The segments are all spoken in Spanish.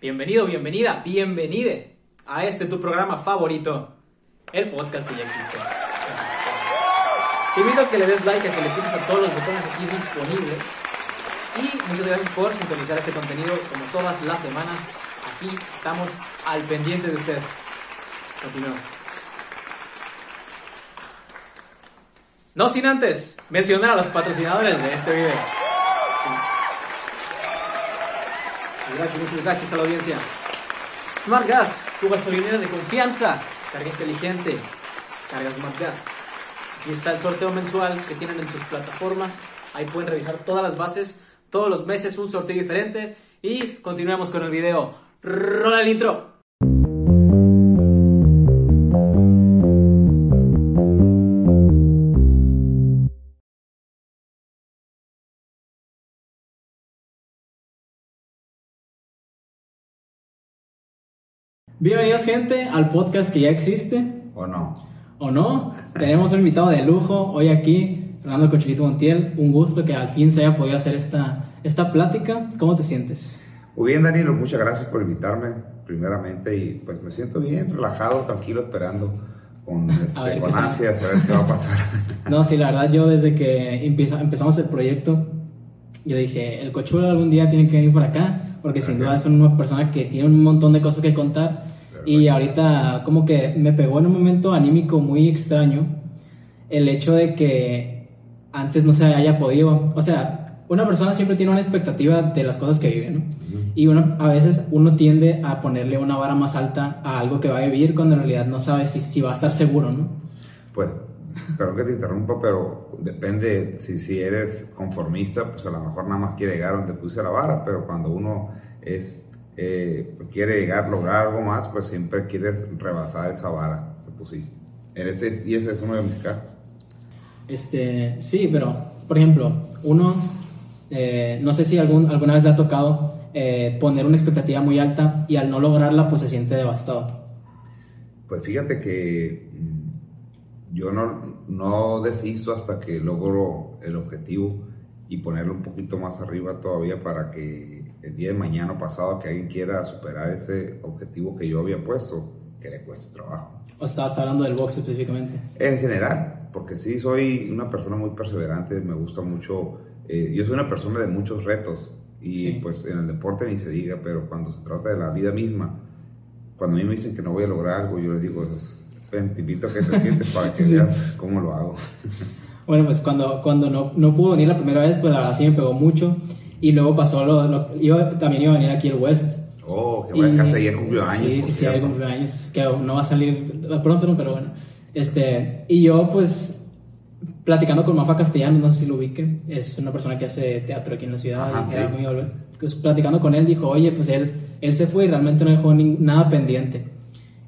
Bienvenido, bienvenida, bienvenide a este tu programa favorito, el podcast que ya existe. Te invito a que le des like, a que le piques a todos los botones aquí disponibles. Y muchas gracias por sintonizar este contenido como todas las semanas. Aquí estamos al pendiente de usted. Continuemos. No sin antes mencionar a los patrocinadores de este video. Gracias, muchas gracias a la audiencia. Smart Gas, tu gasolinera de confianza. Carga inteligente. Carga Smart Gas. Y está el sorteo mensual que tienen en sus plataformas. Ahí pueden revisar todas las bases. Todos los meses un sorteo diferente. Y continuemos con el video. Rola el intro. Bienvenidos gente al podcast que ya existe. ¿O no? ¿O no? Tenemos un invitado de lujo hoy aquí, Fernando Cochelito Montiel. Un gusto que al fin se haya podido hacer esta, esta plática. ¿Cómo te sientes? Muy bien, Danilo, muchas gracias por invitarme, primeramente, y pues me siento bien, relajado, tranquilo, esperando con, este, con ansias a ver qué va a pasar. no, sí, la verdad, yo desde que empezamos el proyecto, yo dije, el Cochulo algún día tiene que venir por acá, porque sin duda es una persona que tiene un montón de cosas que contar. Y ahorita como que me pegó en un momento anímico muy extraño el hecho de que antes no se haya podido, o sea, una persona siempre tiene una expectativa de las cosas que vive, ¿no? Y uno, a veces uno tiende a ponerle una vara más alta a algo que va a vivir cuando en realidad no sabe si, si va a estar seguro, ¿no? Pues, perdón que te interrumpa, pero depende, si, si eres conformista, pues a lo mejor nada más quiere llegar donde puse la vara, pero cuando uno es eh, quiere llegar, lograr algo más, pues siempre quieres rebasar esa vara que pusiste. Ese, y ese es uno de mis casos. Este, sí, pero, por ejemplo, uno, eh, no sé si algún, alguna vez le ha tocado eh, poner una expectativa muy alta y al no lograrla, pues se siente devastado. Pues fíjate que mm, yo no, no desisto hasta que logro el objetivo y ponerlo un poquito más arriba todavía para que el día de mañana pasado que alguien quiera superar ese objetivo que yo había puesto, que le cueste trabajo. ¿O estabas hablando del box específicamente? En general, porque sí soy una persona muy perseverante, me gusta mucho, eh, yo soy una persona de muchos retos y pues en el deporte ni se diga, pero cuando se trata de la vida misma, cuando a mí me dicen que no voy a lograr algo, yo les digo, ven, te invito a que te sientes para que veas cómo lo hago. Bueno, pues cuando, cuando no, no pudo venir la primera vez, pues la verdad sí me pegó mucho. Y luego pasó lo, iba, también iba a venir aquí el West. Oh, que bueno, casi ayer cumplió años. Sí, sí, sí, ayer cumplió años, que no va a salir pronto, ¿no? pero bueno. Este, y yo pues platicando con Mafa Castellano, no sé si lo ubique, es una persona que hace teatro aquí en la ciudad, y era muy pues, platicando con él dijo, oye, pues él, él se fue y realmente no dejó nada pendiente.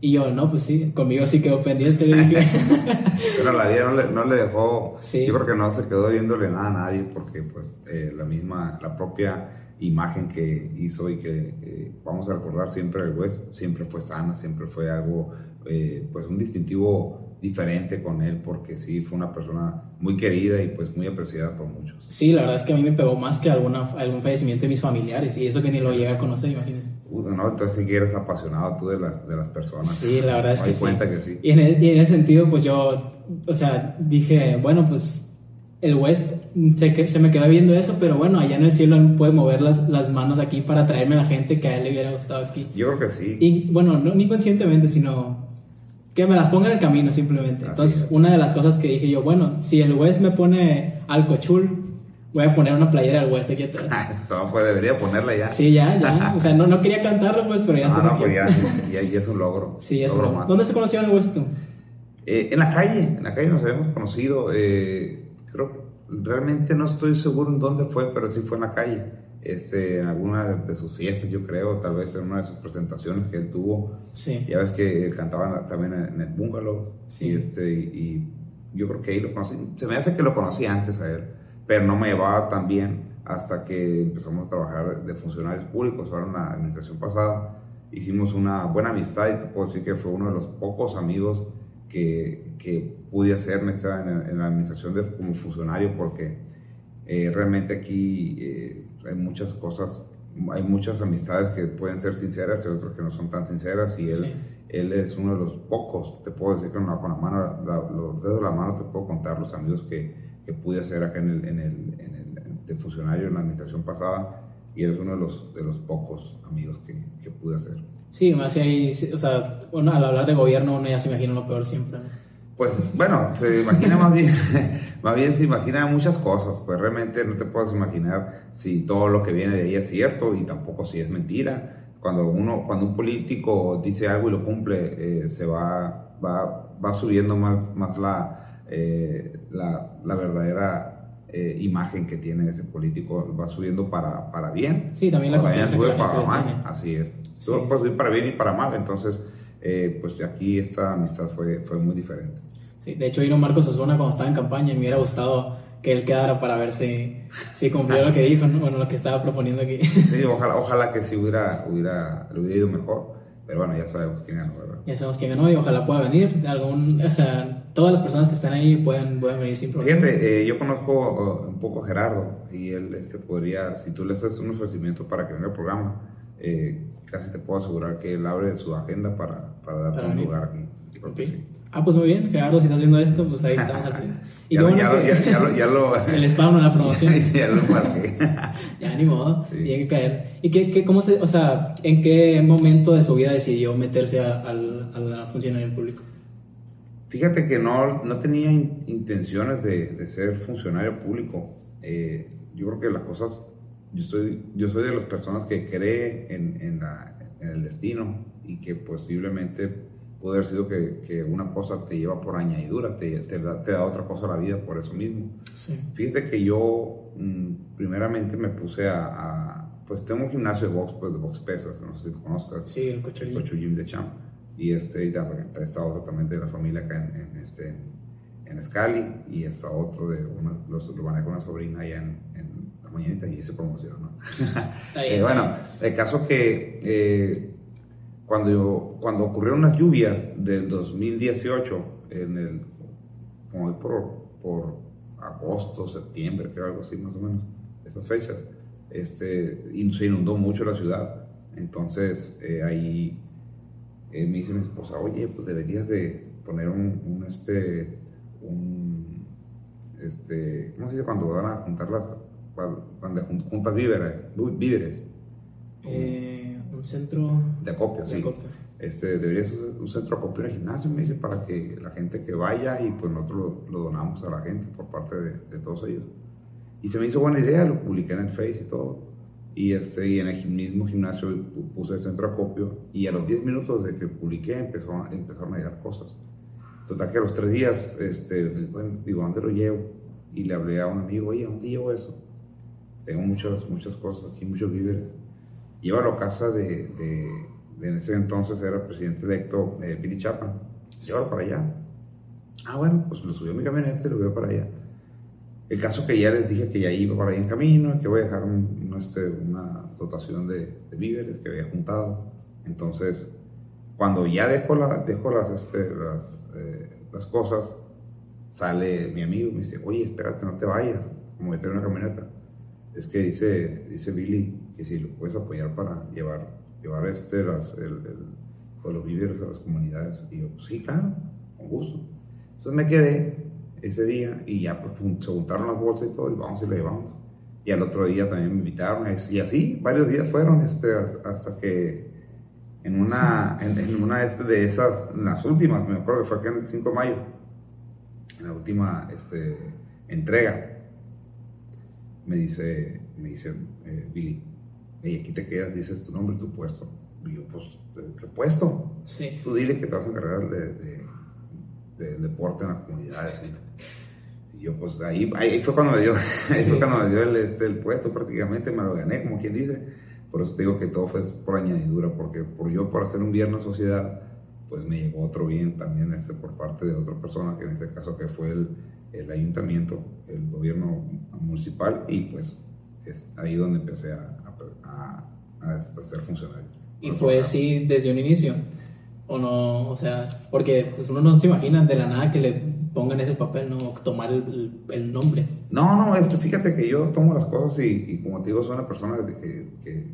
Y yo, no, pues sí, conmigo sí quedó pendiente. Pero la vida no le, no le dejó, yo creo que no se quedó viéndole nada a nadie porque pues eh, la misma, la propia imagen que hizo y que eh, vamos a recordar siempre el West, siempre fue sana, siempre fue algo, eh, pues un distintivo diferente con él porque sí fue una persona muy querida y pues muy apreciada por muchos. Sí, la verdad es que a mí me pegó más que alguna, algún fallecimiento de mis familiares y eso que ni lo llega a conocer, imagínese. no, entonces sí que eres apasionado tú de las, de las personas. Sí, la verdad es que, cuenta sí. que sí. Y en, el, y en ese sentido pues yo, o sea, dije, bueno, pues el West se, se me queda viendo eso, pero bueno, allá en el cielo él puede mover las, las manos aquí para traerme a la gente que a él le hubiera gustado aquí. Yo creo que sí. Y bueno, no ni conscientemente, sino que me las ponga en el camino simplemente. Entonces, una de las cosas que dije yo, bueno, si el West me pone al cochul, voy a poner una playera del West aquí atrás. Esto, pues debería ponerla ya. Sí, ya, ya. O sea, no, no quería cantarlo, pues, pero ya está. No, pues ya, ya, es un logro. Sí, es un logro. ¿Dónde se conoció el West tú? Eh, en la calle, en la calle nos habíamos conocido. Eh, creo realmente no estoy seguro en dónde fue, pero sí fue en la calle. Este, en alguna de sus fiestas, yo creo, tal vez en una de sus presentaciones que él tuvo. Sí. Ya ves que cantaban también en el bungalow. Sí. Y, este, y yo creo que ahí lo conocí. Se me hace que lo conocí antes a él, pero no me llevaba tan bien hasta que empezamos a trabajar de funcionarios públicos. Ahora en la administración pasada hicimos una buena amistad y te puedo decir que fue uno de los pocos amigos que, que pude hacer en, en, la administración como funcionario porque eh, realmente aquí eh, hay muchas cosas hay muchas amistades que pueden ser sinceras y otras que no son tan sinceras y él, él es uno de los pocos, te puedo decir que con la, con la mano, los dedos de la mano te puedo contar los amigos que, que pude hacer acá en el, en el, en el de funcionario en la administración pasada y eres uno de los, de los pocos amigos que, que pude hacer. Sí, más si hay, o sea, bueno, al hablar de gobierno uno ya se imagina lo peor siempre. Pues bueno, se imagina más bien, más bien se imagina muchas cosas, pues realmente no te puedes imaginar si todo lo que viene de ahí es cierto y tampoco si es mentira. Cuando uno, cuando un político dice algo y lo cumple, eh, se va, va, va subiendo más, más la, eh, la, la verdadera eh, imagen que tiene ese político va subiendo para, para bien. Sí, también la confianza sube para mal. Así es. Todo puede subir para bien y para mal. Entonces, eh, pues aquí esta amistad fue, fue muy diferente. Sí, de hecho, vino Marcos Osuna cuando estaba en campaña y me hubiera gustado que él quedara para ver si, si cumplió lo que dijo, bueno, lo que estaba proponiendo aquí. Sí, ojalá, ojalá que sí hubiera, hubiera, le hubiera ido mejor. Pero bueno, ya sabemos quién ganó, ¿verdad? Ya sabemos quién ganó y ojalá pueda venir. Algún, o sea, todas las personas que están ahí pueden, pueden venir sin problema. Fíjate, eh, yo conozco uh, un poco a Gerardo y él este, podría, si tú le haces un ofrecimiento para que venga al programa, eh, casi te puedo asegurar que él abre su agenda para, para darte un lugar aquí. Ah, pues muy bien, Gerardo, si estás viendo esto, pues ahí estamos al. Y ya, ya, lo, ya, lo, El spam en la promoción. ya lo marqué. ya, ni modo, tiene que caer. ¿Y qué, qué, cómo se, o sea, en qué momento de su vida decidió meterse a, al, a la funcionario público? Fíjate que no, no tenía intenciones de, de, ser funcionario público. Eh, yo creo que las cosas, yo soy, yo soy de las personas que cree en, en, la, en el destino y que posiblemente puede haber sido que, que, una cosa te lleva por añadidura, te, te, da, te, da, otra cosa a la vida por eso mismo. Sí. Fíjate que yo mmm, primeramente me puse a, a, pues tengo un gimnasio de box, pues de box pesas, no sé si conozcas. Sí, el Cocho El Cocho Gym de Champ. Y este, y está otro también de la familia acá en, en este, en, en Scali, y está otro de, una, los, lo maneja una sobrina allá en, en la mañanita y hice promoción, ¿no? eh, bueno, el caso que... Eh, cuando, cuando ocurrieron las lluvias del 2018, en el, como por, por agosto, septiembre, creo algo así más o menos, esas fechas, este, y se inundó mucho la ciudad. Entonces eh, ahí eh, me dice mi esposa, oye, pues deberías de poner un, un, este, un, este, ¿cómo se dice cuando van a juntar las, cuando juntas víveres? víveres? Eh un centro de acopio, sí. Este, debería ser un centro de acopio en el gimnasio, me dice, para que la gente que vaya y pues nosotros lo, lo donamos a la gente por parte de, de, todos ellos. Y se me hizo buena idea, lo publiqué en el Face y todo. Y, este, y en el mismo gimnasio puse el centro de acopio y a los 10 minutos de que publiqué empezó, empezaron a llegar cosas. Total que a los 3 días, este, digo, ¿dónde lo llevo? Y le hablé a un amigo, oye, ¿dónde llevo eso? Tengo muchas, muchas cosas aquí, muchos víveres llévalo a casa de, de, de, en ese entonces era el presidente electo eh, Billy Chapman, llévalo para allá. Ah, bueno, pues lo subió a mi camioneta y lo veo para allá. El caso que ya les dije que ya iba para ahí en camino, que voy a dejar un, un, este, una dotación de, de, víveres que había juntado. Entonces, cuando ya dejo, la, dejo las, este, las, eh, las cosas, sale mi amigo y me dice, oye, espérate, no te vayas, como que tengo una camioneta. Es que dice, dice Billy que si lo puedes apoyar para llevar, llevar este, las, el, el, los víveres a las comunidades. Y yo, pues sí, claro, con gusto. Entonces me quedé ese día y ya pues, se juntaron las bolsas y todo y vamos y le llevamos. Y al otro día también me invitaron y así varios días fueron este, hasta que en una, en, una este, de esas, en las últimas, me acuerdo que fue aquí en el 5 de mayo, en la última este, entrega, me dice, me dice eh, Billy, y aquí te quedas, dices tu nombre y tu puesto. Y yo, pues, ¿qué puesto? Sí. Tú dile que te vas a encargar de, de, de deporte en las comunidades. Y yo, pues, ahí, ahí fue cuando me dio, ahí fue cuando me dio el, este, el puesto prácticamente, me lo gané, como quien dice. Por eso te digo que todo fue por añadidura, porque por yo, por hacer un la sociedad, pues me llegó otro bien también este, por parte de otra persona, que en este caso que fue el, el ayuntamiento, el gobierno municipal, y pues es ahí donde empecé a, a, a, a ser funcionario. ¿Y fue así desde un inicio? ¿O no? O sea, porque pues, uno no se imagina de la nada que le ponga en ese papel, ¿no? Tomar el, el nombre. No, no, este, fíjate que yo tomo las cosas y, y como te digo, soy una persona que, que,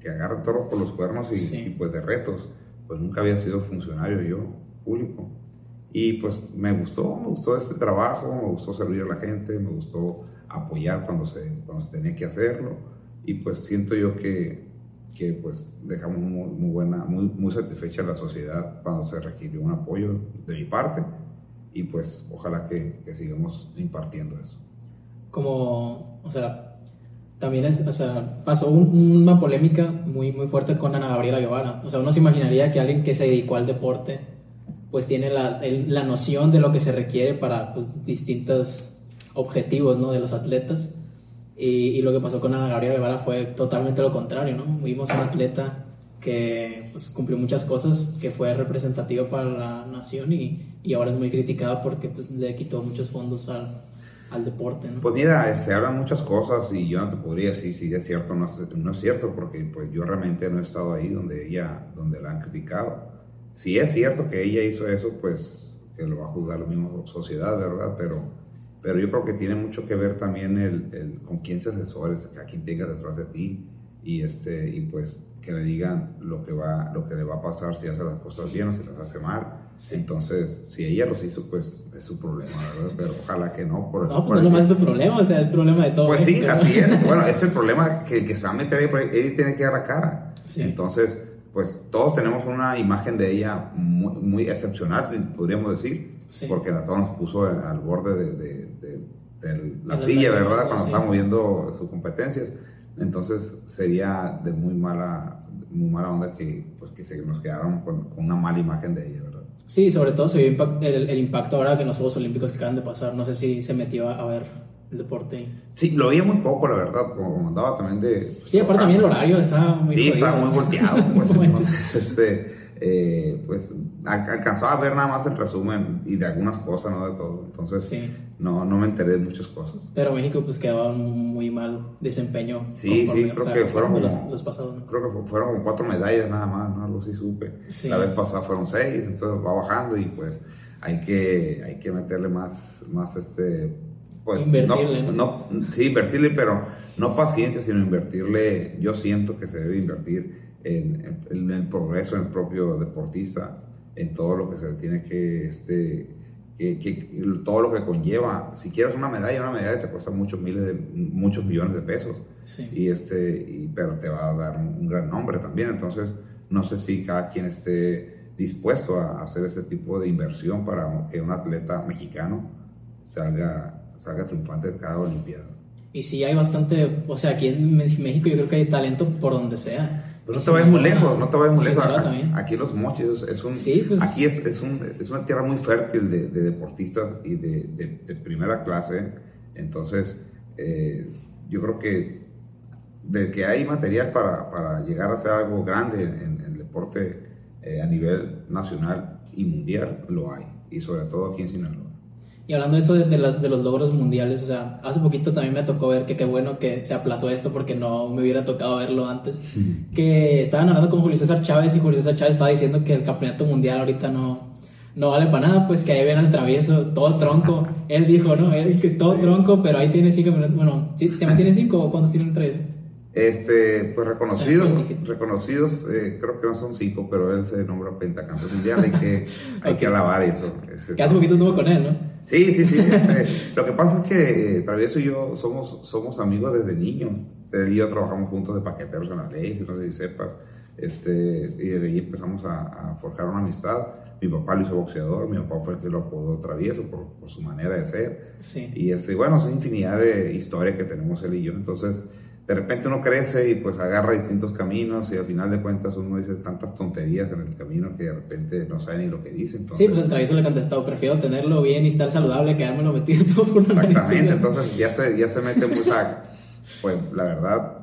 que agarra todo por los cuernos y, y, pues de retos. Pues nunca había sido funcionario yo, público. Y pues me gustó, me gustó este trabajo, me gustó servir a la gente, me gustó apoyar cuando se, cuando se tenía que hacerlo. Y pues siento yo que, que pues dejamos muy, muy, buena, muy, muy satisfecha la sociedad cuando se requirió un apoyo de mi parte y pues ojalá que, que sigamos impartiendo eso. Como, o sea, también es, o sea, pasó una polémica muy, muy fuerte con Ana Gabriela Guevara. O sea, uno se imaginaría que alguien que se dedicó al deporte pues tiene la, la noción de lo que se requiere para pues, distintos objetivos ¿no? de los atletas. Y, lo que pasó con Ana Gabriela Guevara fue totalmente lo contrario, ¿no? Vimos un atleta que pues, cumplió muchas cosas, que fue representativa para la nación y, y ahora es muy criticada porque pues, le quitó muchos fondos al, al deporte, ¿no? Pues mira, se hablan muchas cosas y yo no te podría decir si es cierto o no, no, es cierto, porque pues yo realmente no he estado ahí donde ella, donde la han criticado. Si es cierto que ella hizo eso, pues que lo va a juzgar la misma sociedad, ¿verdad? Pero pero yo creo que tiene mucho que ver también el, el con quién se asesores, a quién tengas detrás de ti y, este, y pues que le digan lo que, va, lo que le va a pasar si hace las cosas bien o si las hace mal. Entonces, si ella los hizo, pues es su problema, ¿verdad? Pero ojalá que no. Por, no, pues no nomás es su problema, o sea, es el problema de todo. Pues sí, así es. Bueno, es el problema que, que se va a meter ahí, ella tiene que dar la cara. Sí. Entonces, pues todos tenemos una imagen de ella muy, muy excepcional, podríamos decir sí. porque la todos nos puso al borde de, de, de, de la silla, ¿verdad? Cuando sí. estábamos viendo sus competencias. Entonces sería de muy mala, muy mala onda que, pues, que se nos quedaron con, con, una mala imagen de ella, ¿verdad? Sí, sobre todo se vio el, el, impacto ahora que en los Juegos Olímpicos que acaban de pasar. No sé si se metió a, a ver el deporte. Sí, lo veía muy poco, la verdad, como andaba también de... Pues, sí, aparte también el horario estaba muy... Sí, estaba muy volteado, pues entonces, este eh, pues alcanzaba a ver nada más el resumen y de algunas cosas, no de todo. Entonces, sí. no, no me enteré de muchas cosas. Pero México pues quedaba un muy mal desempeño. Sí, sí, creo o sea, que fueron como, los, los pasados, ¿no? creo que fueron como cuatro medallas nada más, ¿no? Algo así supe. Sí. La vez pasada fueron seis, entonces va bajando y pues hay que, hay que meterle más, más este, pues invertirle, no, ¿no? no, sí, invertirle, pero no paciencia, sino invertirle, yo siento que se debe invertir en, en, el progreso en el propio deportista, en todo lo que se le tiene que, este, que, que, todo lo que conlleva. Si quieres una medalla, una medalla te cuesta muchos miles de, muchos millones de pesos. Sí. Y este, y, pero te va a dar un, un, gran nombre también. Entonces, no sé si cada quien esté dispuesto a hacer este tipo de inversión para que un atleta mexicano salga, salga triunfante de cada Olimpiada. Y sí hay bastante, o sea, aquí en México yo creo que hay talento por donde sea. Pero no te vayas muy lejos, no te vayas muy lejos. Aquí, aquí, los mochis es un, sí, pues, aquí es, es, un, es, una tierra muy fértil de, de deportistas y de, de, de, primera clase. Entonces, eh, yo creo que de que hay material para, para llegar a hacer algo grande en, en el deporte eh, a nivel nacional y mundial, lo hay. Y sobre todo aquí en Sinaloa. Y hablando de eso de, de, las, de, los logros mundiales, o sea, hace poquito también me tocó ver que qué bueno que se aplazó esto porque no me hubiera tocado verlo antes. Que estaban hablando con Julio César Chávez y Julio César Chávez estaba diciendo que el campeonato mundial ahorita no, no vale para nada, pues que ahí ven al travieso, todo tronco. Él dijo, ¿no? Él que todo tronco, pero ahí tiene cinco minutos. Bueno, ¿sí, ¿también tiene cinco o cuántos tiene el travieso? Este, pues reconocidos, reconocidos, eh, creo que no son cinco, pero él se nombra pentacampeón mundial, hay que, hay okay. que alabar eso. Ese, que hace poquito estuvo con él, ¿no? Sí, sí, sí. Este, lo que pasa es que Travieso y yo somos, somos amigos desde niños. Él y yo trabajamos juntos de paqueteros en la ley, no sé si sepas. Este, y desde ahí empezamos a, a, forjar una amistad. Mi papá lo hizo boxeador, mi papá fue el que lo apodó Travieso por, por su manera de ser. Sí. Y este, bueno, es infinidad de historias que tenemos él y yo. Entonces, de repente uno crece y pues agarra distintos caminos y al final de cuentas uno dice tantas tonterías en el camino que de repente no sabe ni lo que dice. Entonces, sí, pues el travieso le ha contestado, prefiero tenerlo bien y estar saludable que lo metido todo por una Exactamente, entonces ya se, ya se mete muy. Pues la verdad,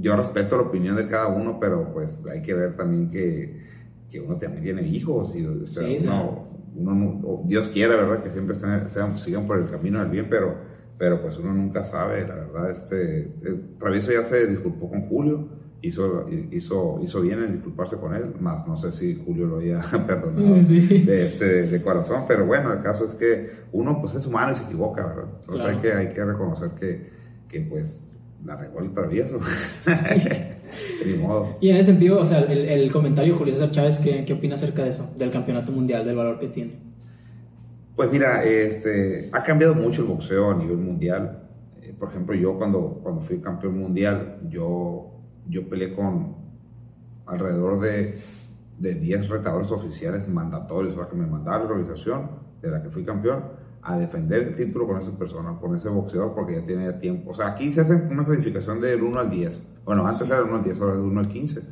yo respeto la opinión de cada uno, pero pues hay que ver también que, que uno también tiene hijos y o sea, sí, uno, uno, Dios quiere, ¿verdad? Que siempre sean, sigan por el camino del bien, pero pero pues uno nunca sabe, la verdad, este, el Travieso ya se disculpó con Julio hizo, hizo, hizo bien en disculparse con él, más no sé si Julio lo había perdonado de, este, de corazón, pero bueno, el caso es que uno pues es humano y se equivoca, ¿verdad? Entonces hay, que, hay que reconocer que, que pues la regó el travieso. Ni modo. Y en ese sentido, o sea, el, el comentario Julio César Chávez, ¿qué, ¿qué opina acerca de eso? Del campeonato mundial, del valor que tiene. Pues mira, este, ha cambiado mucho el boxeo a nivel mundial. Eh, por ejemplo, yo cuando, cuando fui campeón mundial, yo yo peleé con alrededor de, de 10 retadores oficiales mandatorios, o sea, que me mandaba la organización de la que fui campeón a defender el título con esa persona, con ese boxeador, porque ya tiene tiempo. O sea, aquí se hace una clasificación del 1 al 10. Bueno, antes era del 1 al 10, ahora del 1 al 15.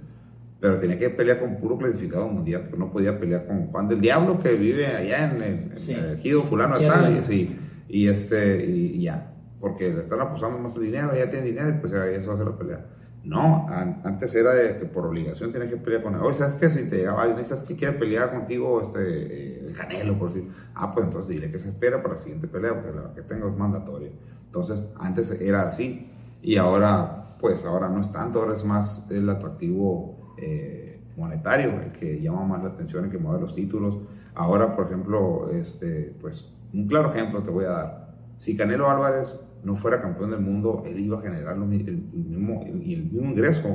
Pero tenía que pelear con puro clasificado mundial, que no podía pelear con Juan del Diablo, que vive allá en, el Ejido, fulano tal, y, y, este, y, ya. Porque le están apostando más dinero, ya tiene dinero, pues ya eso hace la pelea. No, antes era de que por obligación tienes que pelear con él. Oye, ¿sabes qué? Si te llegaba alguien, ¿sabes que quiere pelear contigo este, eh, el Canelo? Por decir, ah, pues entonces dile que se espera para la siguiente pelea, porque la que tengo es mandatoria. Entonces, antes era así. Y ahora, pues ahora no es tanto, ahora es más el atractivo eh, monetario, el que llama más la atención, el que mueve los títulos. Ahora, por ejemplo, este, pues un claro ejemplo te voy a dar. Si Canelo Álvarez no fuera campeón del mundo, él iba a generar el, mismo, el, mismo ingreso,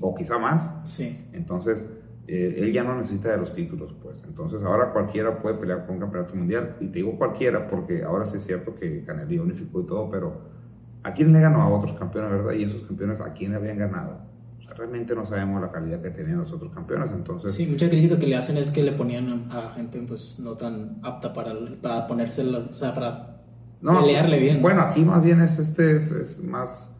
o quizá más. Sí. Entonces, eh, él ya no necesita de los títulos, pues. Entonces, ahora cualquiera puede pelear por un campeonato mundial. Y te digo cualquiera, porque ahora sí es cierto que Canelo unificó y todo, pero ¿a quién le ganó a otros campeones, verdad? Y esos campeones, ¿a quién habían ganado? Realmente no sabemos la calidad que tenían los otros campeones, entonces... Sí, mucha crítica que le hacen es que le ponían a gente pues no tan apta para, para ponerse, o sea, para no, pelearle bien. Bueno, aquí más bien es este es, más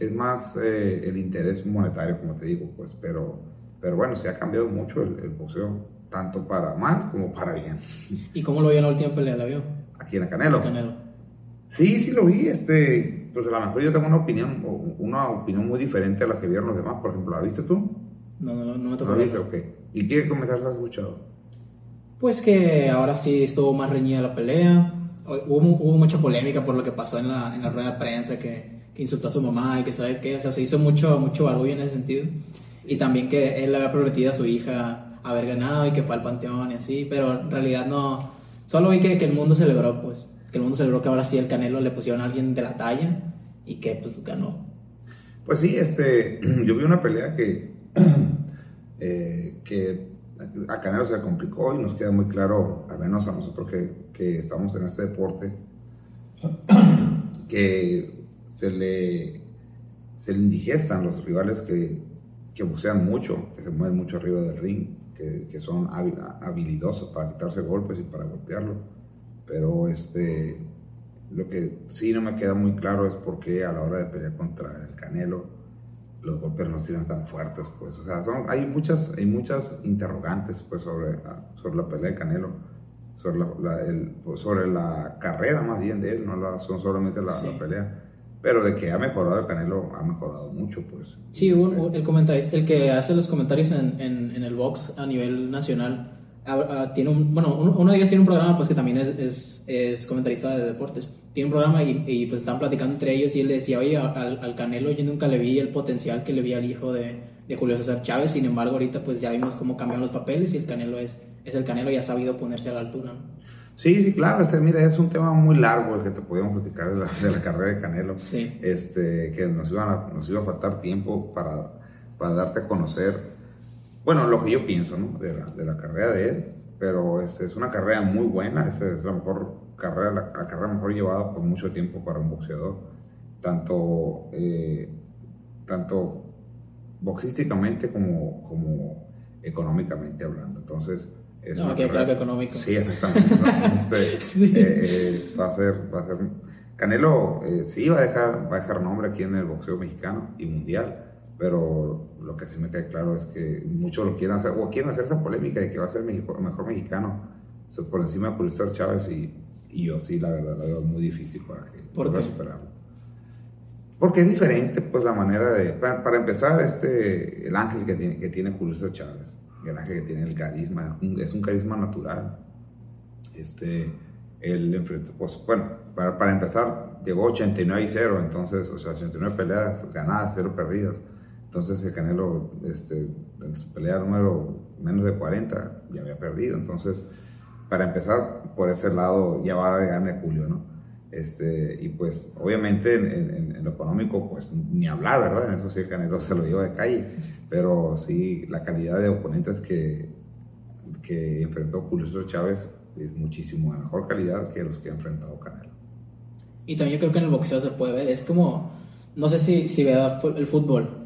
es más eh, el interés monetario, como te digo, pues, pero pero bueno, se ha cambiado mucho el, boxeo, tanto para mal como para bien. ¿Y cómo lo vio en la última pelea? ¿La vio? Aquí en el Canelo. Canelo. Sí, sí lo vi, este, pues a lo mejor yo tengo una opinión, una opinión muy diferente a la que vieron los demás, por ejemplo, ¿la viste tú? No, no, no me tocó. ¿La viste? Ok. ¿Y qué comentarios has escuchado? Pues que ahora sí estuvo más reñida la pelea, hubo, hubo, mucha polémica por lo que pasó en la, en la rueda de prensa, que, que, insultó a su mamá y que sabe qué, o sea, se hizo mucho, mucho barullo en ese sentido. Y también que él le había prometido a su hija haber ganado y que fue al panteón y así, pero en realidad no, solo vi que, que el mundo celebró, pues, que el mundo celebró que ahora sí el Canelo le pusieron a alguien de la talla y que pues ganó. Pues sí, este, yo vi una pelea que, eh, que a Canelo se complicó y nos queda muy claro, al menos a nosotros que, que estamos en este deporte, que se le, se le indigestan los rivales que, que bucean mucho, que se mueven mucho arriba del ring, que, que son habilidosos para quitarse golpes y para golpearlo. Pero este, lo que sí no me queda muy claro es por qué a la hora de pelear contra el Canelo, los golpes no tiran tan fuertes, pues. O sea, son, hay, muchas, hay muchas interrogantes, pues, sobre, ah, sobre la pelea de Canelo, sobre la, el, pues, sobre la carrera más bien de él, no la, son solamente la, pelea. Pero de que ha mejorado el Canelo, ha mejorado mucho, pues. Sí, un, el comentarista, el que hace los comentarios en, en, en el box a nivel nacional, tiene un, bueno, uno de ellos tiene un programa pues que también es, es, es comentarista de deportes. Tiene un programa y, y, pues están platicando entre ellos y él le decía, oye, al, al, Canelo yo nunca le vi el potencial que le vi al hijo de, de, Julio César Chávez, sin embargo ahorita pues ya vimos cómo cambiaron los papeles y el Canelo es, es el Canelo y ha sabido ponerse a la altura. Sí, sí, claro, este, mira, es un tema muy largo el que te podíamos platicar de la, de la carrera de Canelo. Sí. Este, que nos, iban a, nos iba a faltar tiempo para, para darte a conocer bueno, lo que yo pienso ¿no? de, la, de la carrera de él, pero es, es una carrera muy buena, es, es la mejor carrera, la, carrera mejor llevada por mucho tiempo para un boxeador, tanto, eh, tanto boxísticamente como, como económicamente hablando. Entonces, es no, que claro que económico. Sí, exactamente. este, sí. Eh, eh, va a ser, va a ser Canelo eh, sí va a dejar, va a dejar nombre aquí en el boxeo mexicano y mundial pero lo que sí me cae claro es que muchos lo quieren hacer, o quieren hacer esa polémica de que va a ser mejor mexicano por encima de Julio Chávez y, y, yo sí, la verdad, la veo muy difícil para que pueda superarlo. Porque es diferente, pues, la manera de... Para, empezar, este, el ángel que tiene, que tiene Julio Chávez, el ángel que tiene el carisma, es un, carisma natural. Este, él pues, bueno, para, para empezar, llegó 89 y 0, entonces, o sea, 89 peleas ganadas, 0 perdidas Entonces el Canelo, este, en su pelea número menos de 40, ya había perdido. Entonces, para empezar, por ese lado, ya va a ganar Julio, ¿no? Este, y pues, obviamente, en, lo económico, pues ni hablar, ¿verdad? En eso sí el Canelo se lo lleva de calle. Pero sí, la calidad de oponentes que, que enfrentó Julio Chávez es muchísimo de mejor calidad que los que ha enfrentado Canelo. Y también yo creo que en el boxeo se puede ver, es como, no sé si, si vea el fútbol.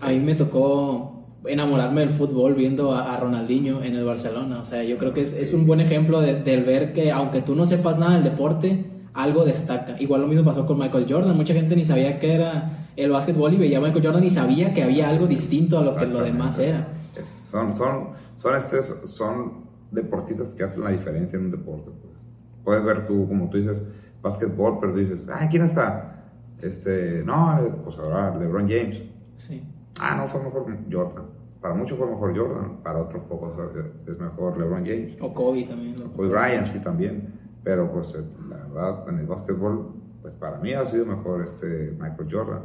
A mí me tocó enamorarme del fútbol viendo a, Ronaldinho en el Barcelona. O sea, yo creo que es, es un buen ejemplo de, del ver que aunque tú no sepas nada del deporte, algo destaca. Igual lo mismo pasó con Michael Jordan. Mucha gente ni sabía que era el básquetbol y veía a Michael Jordan y sabía que había algo distinto a lo que lo demás era. son, son, son, este, son deportistas que hacen la diferencia en un deporte. Pues. Puedes ver tú, como tú dices, básquetbol, pero dices, ah, ¿quién está? Este, no, pues ahora LeBron James. Sí. Ah, no, fue mejor Jordan. Para muchos fue mejor Jordan, para otros pocos es mejor LeBron James. O Kobe también. O Kobe Bryant, sí, también. Pero pues eh, la verdad, en el básquetbol, pues para mí ha sido mejor este Michael Jordan.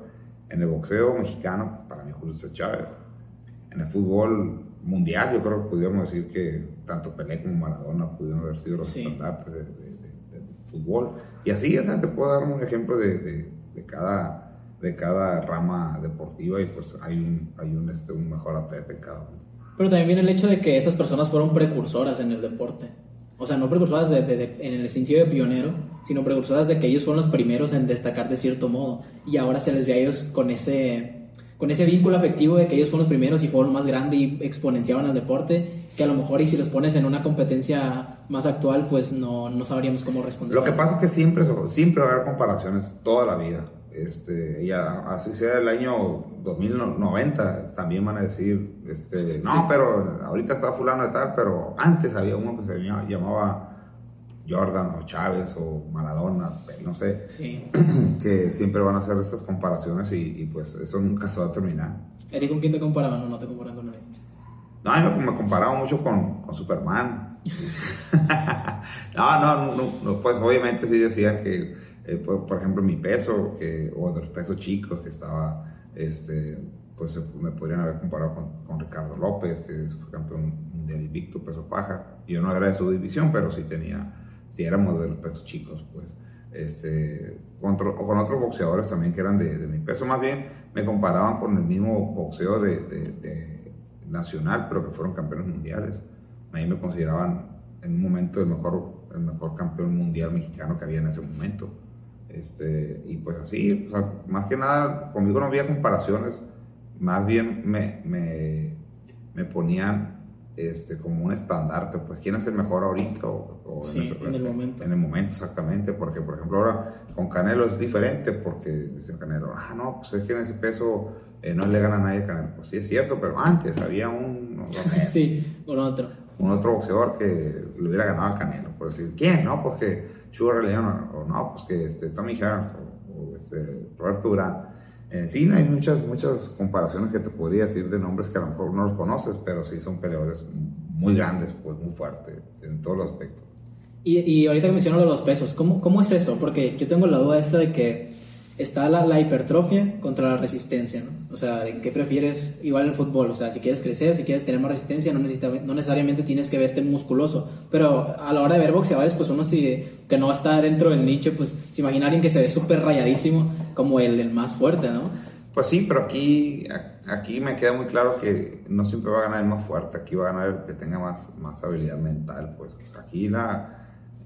En el boxeo mexicano, para mí Julio César Chávez. En el fútbol mundial, yo creo que podríamos decir que tanto Pelé como Maradona pudieron haber sido los estandartes de, del fútbol. Y así, esa te puedo dar un ejemplo de, cada de cada rama deportiva y pues hay un, hay un, este, un mejor atleta en cada uno. Pero también viene el hecho de que esas personas fueron precursoras en el deporte. O sea, no precursoras de, en el sentido de pionero, sino precursoras de que ellos fueron los primeros en destacar de cierto modo. Y ahora se les ve a ellos con ese, con ese vínculo afectivo de que ellos fueron los primeros y fueron más grandes y exponenciaban al deporte, que a lo mejor y si los pones en una competencia más actual, pues no, no sabríamos cómo responder. Lo que pasa es que siempre, siempre va a haber comparaciones toda la vida. Este, ya, así sea el año 2090, también van a decir, este, no, pero ahorita está fulano de tal, pero antes había uno que se llamaba Jordan o Chávez o Maradona, no sé, que siempre van a hacer estas comparaciones y, pues eso nunca se va a terminar. ¿Y con quién te comparaban o no te comparaban con nadie? No, me, me comparaba mucho con, con Superman. no, no, no, pues obviamente sí decían que eh, por, ejemplo, mi peso, que, o de los pesos chicos, que estaba, este, pues me podrían haber comparado con, Ricardo López, que fue campeón mundial invicto, peso paja. Yo no era de su división, pero sí tenía, sí éramos de los pesos chicos, pues. Este, con, o con otros boxeadores también que eran de, mi peso, más bien me comparaban con el mismo boxeo de, nacional, pero que fueron campeones mundiales. A mí me consideraban en un momento el mejor, el mejor campeón mundial mexicano que había en ese momento. Este, y pues así, o sea, más que nada, conmigo no había comparaciones, más bien me, me, me ponían este, como un estandarte, pues quién es el mejor ahorita o, en, el momento. En el momento, exactamente, porque por ejemplo ahora con Canelo es diferente, porque dice Canelo, ah, no, pues es que en ese peso eh, no le gana a nadie Canelo. Pues sí es cierto, pero antes había un... sí, un otro. Un otro boxeador que le hubiera ganado a Canelo, por decir, ¿quién? No, porque Sugar Ray Leonard, o no, pues que este, Tommy Hearns, o, este, Roberto Durán. En fin, hay muchas, muchas comparaciones que te podría decir de nombres que a lo mejor no los conoces, pero sí son peleadores muy grandes, pues muy fuertes en todos los aspectos. Y, y ahorita que menciono los pesos, ¿cómo, ¿cómo es eso? Porque yo tengo la duda esta de que está la, la, hipertrofia contra la resistencia, ¿no? O sea, ¿qué prefieres? Igual el fútbol, o sea, si quieres crecer, si quieres tener más resistencia, no, no necesariamente tienes que verte musculoso, pero a la hora de ver boxeadores, pues uno si, que no está dentro del nicho, pues se imagina que se ve súper rayadísimo como el, el, más fuerte, ¿no? Pues sí, pero aquí, aquí me queda muy claro que no siempre va a ganar el más fuerte, aquí va a ganar el que tenga más, más habilidad mental, pues aquí la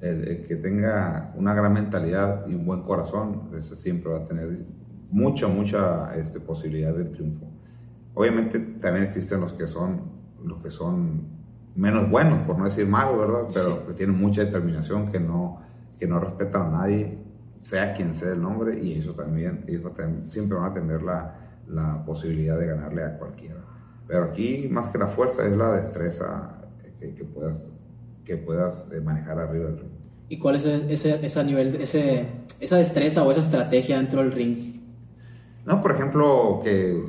el, que tenga una gran mentalidad y un buen corazón, ese siempre va a tener mucha, mucha este, posibilidad de triunfo. Obviamente también existen los que son, los que son menos buenos, por no decir malos, ¿verdad? Pero que tienen mucha determinación, que no, que no respetan a nadie, sea quien sea el nombre, y eso también, ellos siempre van a tener la, la posibilidad de ganarle a cualquiera. Pero aquí, más que la fuerza, es la destreza que, que puedas, que puedas eh, manejar arriba del ring. ¿Y cuál es ese, ese nivel, ese, esa destreza o esa estrategia dentro del ring? No, por ejemplo, que,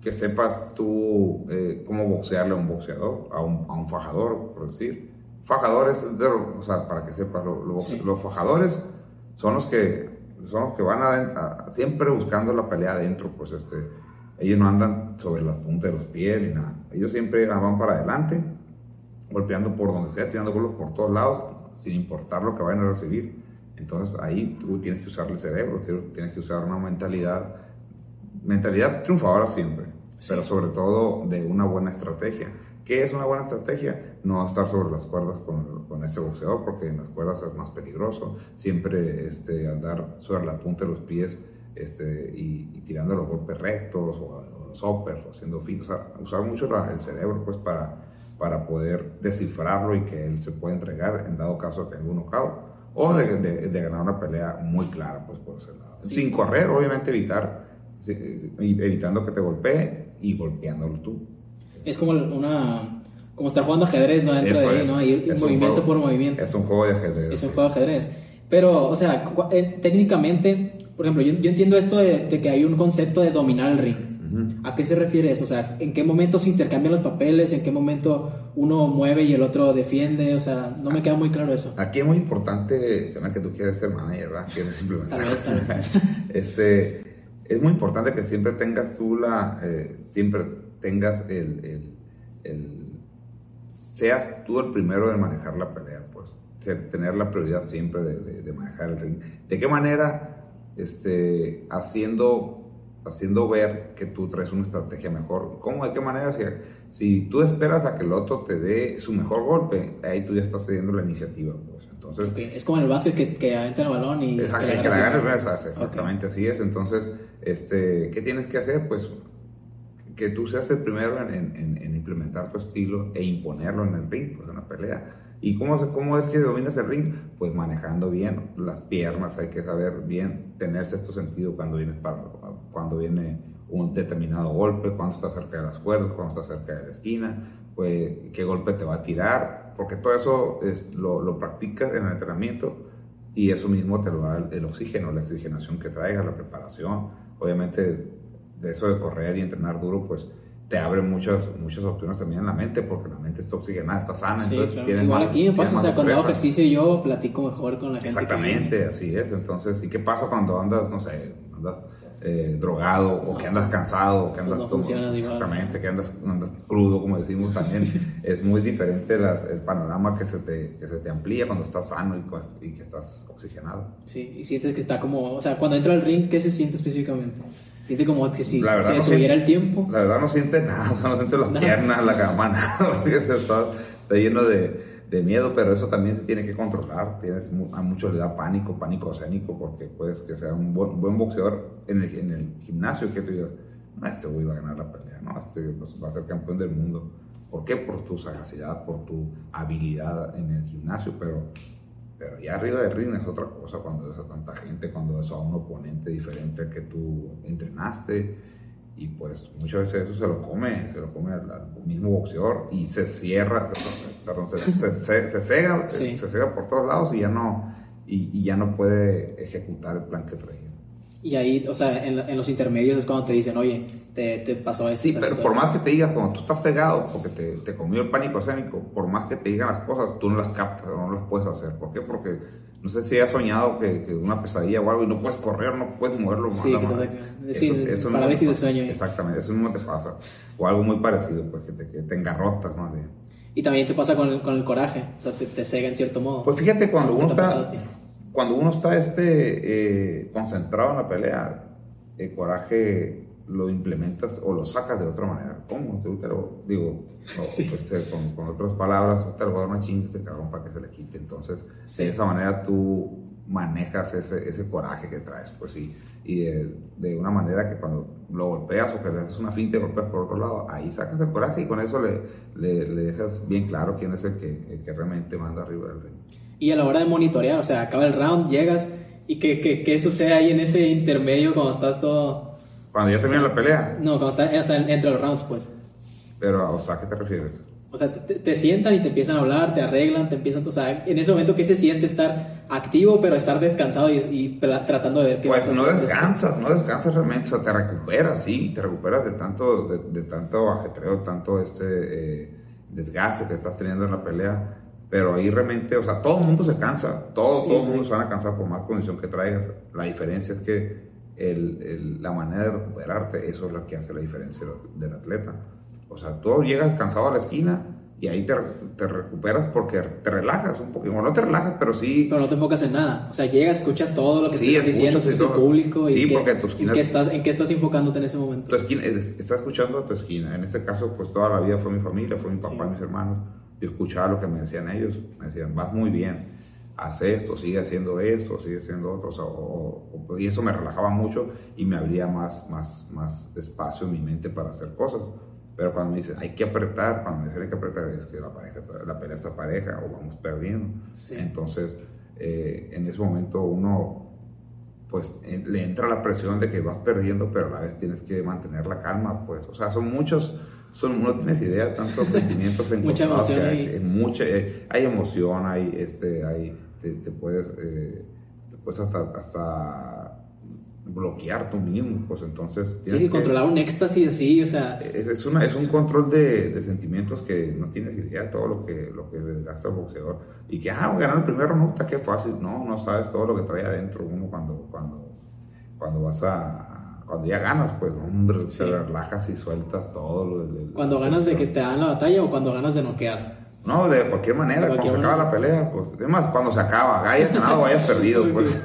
que sepas tú eh, cómo boxearle a un boxeador, a un, a un fajador, por decir. Fajadores, o sea, para que sepas, los fajadores son los que son los que van a, siempre buscando la pelea adentro, pues este, Ellos no andan sobre las puntas de los pies ni nada. Ellos siempre van para adelante, golpeando por donde sea, tirando golpes por todos lados, sin importar lo que vayan a recibir. Entonces ahí tú tienes que usar el cerebro, tienes que usar una mentalidad, mentalidad triunfadora siempre, pero sobre todo de una buena estrategia. ¿Qué es una buena estrategia? No estar sobre las cuerdas con, con ese boxeador, porque en las cuerdas es más peligroso. Siempre este, andar sobre la punta de los pies este, y, tirando los golpes rectos o, los uppers, o haciendo finos. usar mucho el cerebro pues, para, para poder descifrarlo y que él se pueda entregar en dado caso que alguno knockout o de, de, ganar una pelea muy clara pues, por ese lado. Sin correr, obviamente evitar, evitando que te golpee y golpeándolo tú es como una como estar jugando ajedrez, ¿no? Dentro de ahí, ¿no? Ir movimiento por movimiento. Es un juego de ajedrez. Es un juego de ajedrez. Pero, o sea, eh, técnicamente, por ejemplo, yo, yo entiendo esto de, de, que hay un concepto de dominar el ring. ¿A qué se refiere eso? O sea, ¿en qué momento se intercambian los papeles? ¿En qué momento uno mueve y el otro defiende? O sea, no me queda muy claro eso. Aquí es muy importante, se que tú quieres ser manager, ¿verdad? Quieres este, es muy importante que siempre tengas tú la, eh, siempre tengas el, el, seas tú el primero de manejar la pelea, pues, tener la prioridad siempre de, de, manejar el ring. ¿De qué manera? Este, haciendo, haciendo ver que tú traes una estrategia mejor. ¿Cómo? ¿De qué manera? Si, si tú esperas a que el otro te dé su mejor golpe, ahí tú ya estás cediendo la iniciativa, pues. Entonces, Es como el básquet que, que aventan el balón y... Exactamente, que la exactamente así es. Entonces, este, ¿qué tienes que hacer? Pues que tú seas el primero en, en, implementar tu estilo e imponerlo en el ring, pues en la pelea. ¿Y cómo, cómo es que dominas el ring? Pues manejando bien las piernas, hay que saber bien tener sexto sentido cuando, vienes para, cuando viene un determinado golpe, cuando estás cerca de las cuerdas, cuando estás cerca de la esquina, pues qué golpe te va a tirar, porque todo eso es, lo, lo practicas en el entrenamiento y eso mismo te lo da el, el oxígeno, la oxigenación que traigas, la preparación. Obviamente de eso de correr y entrenar duro, pues te abre muchas, muchas opciones también en la mente, porque la mente está oxigenada, está sana. entonces tienes Igual aquí me pasa, o sea, cuando hago ejercicio yo platico mejor con la gente. Exactamente, así es. Entonces, ¿y qué pasa cuando andas, no sé, andas eh, drogado o que andas cansado o que andas no exactamente que andas, andas, crudo como decimos también. Es muy diferente el panorama que se te que se te amplía cuando estás sano y, y, que estás oxigenado. Sí y sientes que está como o sea cuando entra al ring qué se siente específicamente siente como que si la se detuviera el tiempo. la verdad no siente nada no siente las piernas la cama nada está, está lleno de de miedo, pero eso también se tiene que controlar. Tienes, a muchos le da pánico, pánico escénico, porque puedes que sea un buen, buen boxeador en el, en el, gimnasio que tú digas, no, este güey va a ganar la pelea, no, este va a ser campeón del mundo. ¿Por qué? Por tu sagacidad, por tu habilidad en el gimnasio, pero, pero ya arriba del ring es otra cosa cuando ves a tanta gente, cuando ves a un oponente diferente al que tú entrenaste y pues muchas veces eso se lo come, se lo come al, mismo boxeador y se cierra, perdón, se, se, se, cega, se cega por todos lados y ya no, y, ya no puede ejecutar el plan que traía. Y ahí, o sea, en, en los intermedios es cuando te dicen, oye, te, te pasó esto. Sí, pero por más que te digas, cuando tú estás cegado, porque te, te comió el pánico escénico, por más que te digan las cosas, tú no las captas, no las puedes hacer. ¿Por qué? Porque no sé si has soñado que, que, una pesadilla o algo y no puedes correr, no puedes moverlo. Sí, que sí, eso, parálisis de sueño. Exactamente, eso mismo te pasa. O algo muy parecido, pues que te, que te engarrotas más bien. Y también te pasa con el, con el coraje, o sea, te, te cega en cierto modo. Pues fíjate, cuando uno está, cuando uno está este, eh, concentrado en la pelea, el coraje lo implementas o lo sacas de otra manera. ¿Cómo? Te, lo digo, pues, eh, con, con, otras palabras, te lo voy a dar una chinga este cabrón para que se le quite. Entonces, de esa manera tú manejas ese, ese coraje que traes, pues sí. Y de, de, una manera que cuando lo golpeas o que le haces una finta y golpeas por otro lado, ahí sacas el coraje y con eso le, le, le dejas bien claro quién es el que, el que realmente manda arriba del ring. Y a la hora de monitorear, o sea, acaba el round, llegas y qué, qué, qué sucede ahí en ese intermedio cuando estás todo cuando ya termina la pelea. No, cuando está, o sea, entre los rounds, pues. Pero, o sea, ¿a qué te refieres? O sea, te, sientan y te empiezan a hablar, te arreglan, te empiezan, o sea, en ese momento que se siente estar activo, pero estar descansado y, tratando de ver qué Pues no descansas, no descansas realmente, o sea, te recuperas, sí, te recuperas de tanto, de, tanto ajetreo, tanto este eh, desgaste que estás teniendo en la pelea, pero ahí realmente, o sea, todo el mundo se cansa, todo, todo el mundo se van a cansar por más condición que traigas. La diferencia es que el, el, la manera de recuperarte, eso es lo que hace la diferencia del atleta. O sea, tú llegas cansado a la esquina y ahí te, te, recuperas porque te relajas un poquito. Bueno, no te relajas, pero sí. Pero no te enfocas en nada. O sea, llegas, escuchas todo lo que sí, te estás diciendo, escuchas el público. Sí, y porque tu esquina. ¿en qué, estás, ¿En qué estás enfocándote en ese momento? Tu esquina, estás escuchando a tu esquina. En este caso, pues toda la vida fue mi familia, fue mi papá y mis hermanos. Yo escuchaba lo que me decían ellos. Me decían, vas muy bien, haz esto, sigue haciendo esto, sigue haciendo otro. O y eso me relajaba mucho y me abría más, más, más espacio en mi mente para hacer cosas pero cuando me dicen, hay que apretar, cuando me dicen hay que apretar, es que la, pareja, la pelea está pareja o vamos perdiendo. Entonces, eh, en ese momento uno, pues, le entra la presión de que vas perdiendo, pero a la vez tienes que mantener la calma, pues. O sea, son muchos, son, no tienes idea, tantos sentimientos en mucha emoción hay, mucha, eh, hay emoción, hay, este, hay, te, puedes, eh, te puedes hasta, hasta bloquear tú mismo, pues entonces... Tienes sí, controlar un éxtasis así, o sea... Es, es, una, es un control de, de, sentimientos que no tienes idea de todo lo que, lo que desgasta el boxeador. Y que, ah, ganar el primer round, qué fácil. No, no sabes todo lo que trae adentro uno cuando, cuando, cuando vas a, cuando ya ganas, pues, hombre, te relajas y sueltas todo. Lo, cuando ganas de que te dan la batalla o cuando ganas de noquear. No, de cualquier manera, cuando se acaba la pelea, pues. Es más, cuando se acaba, hayas ganado o hayas perdido, pues.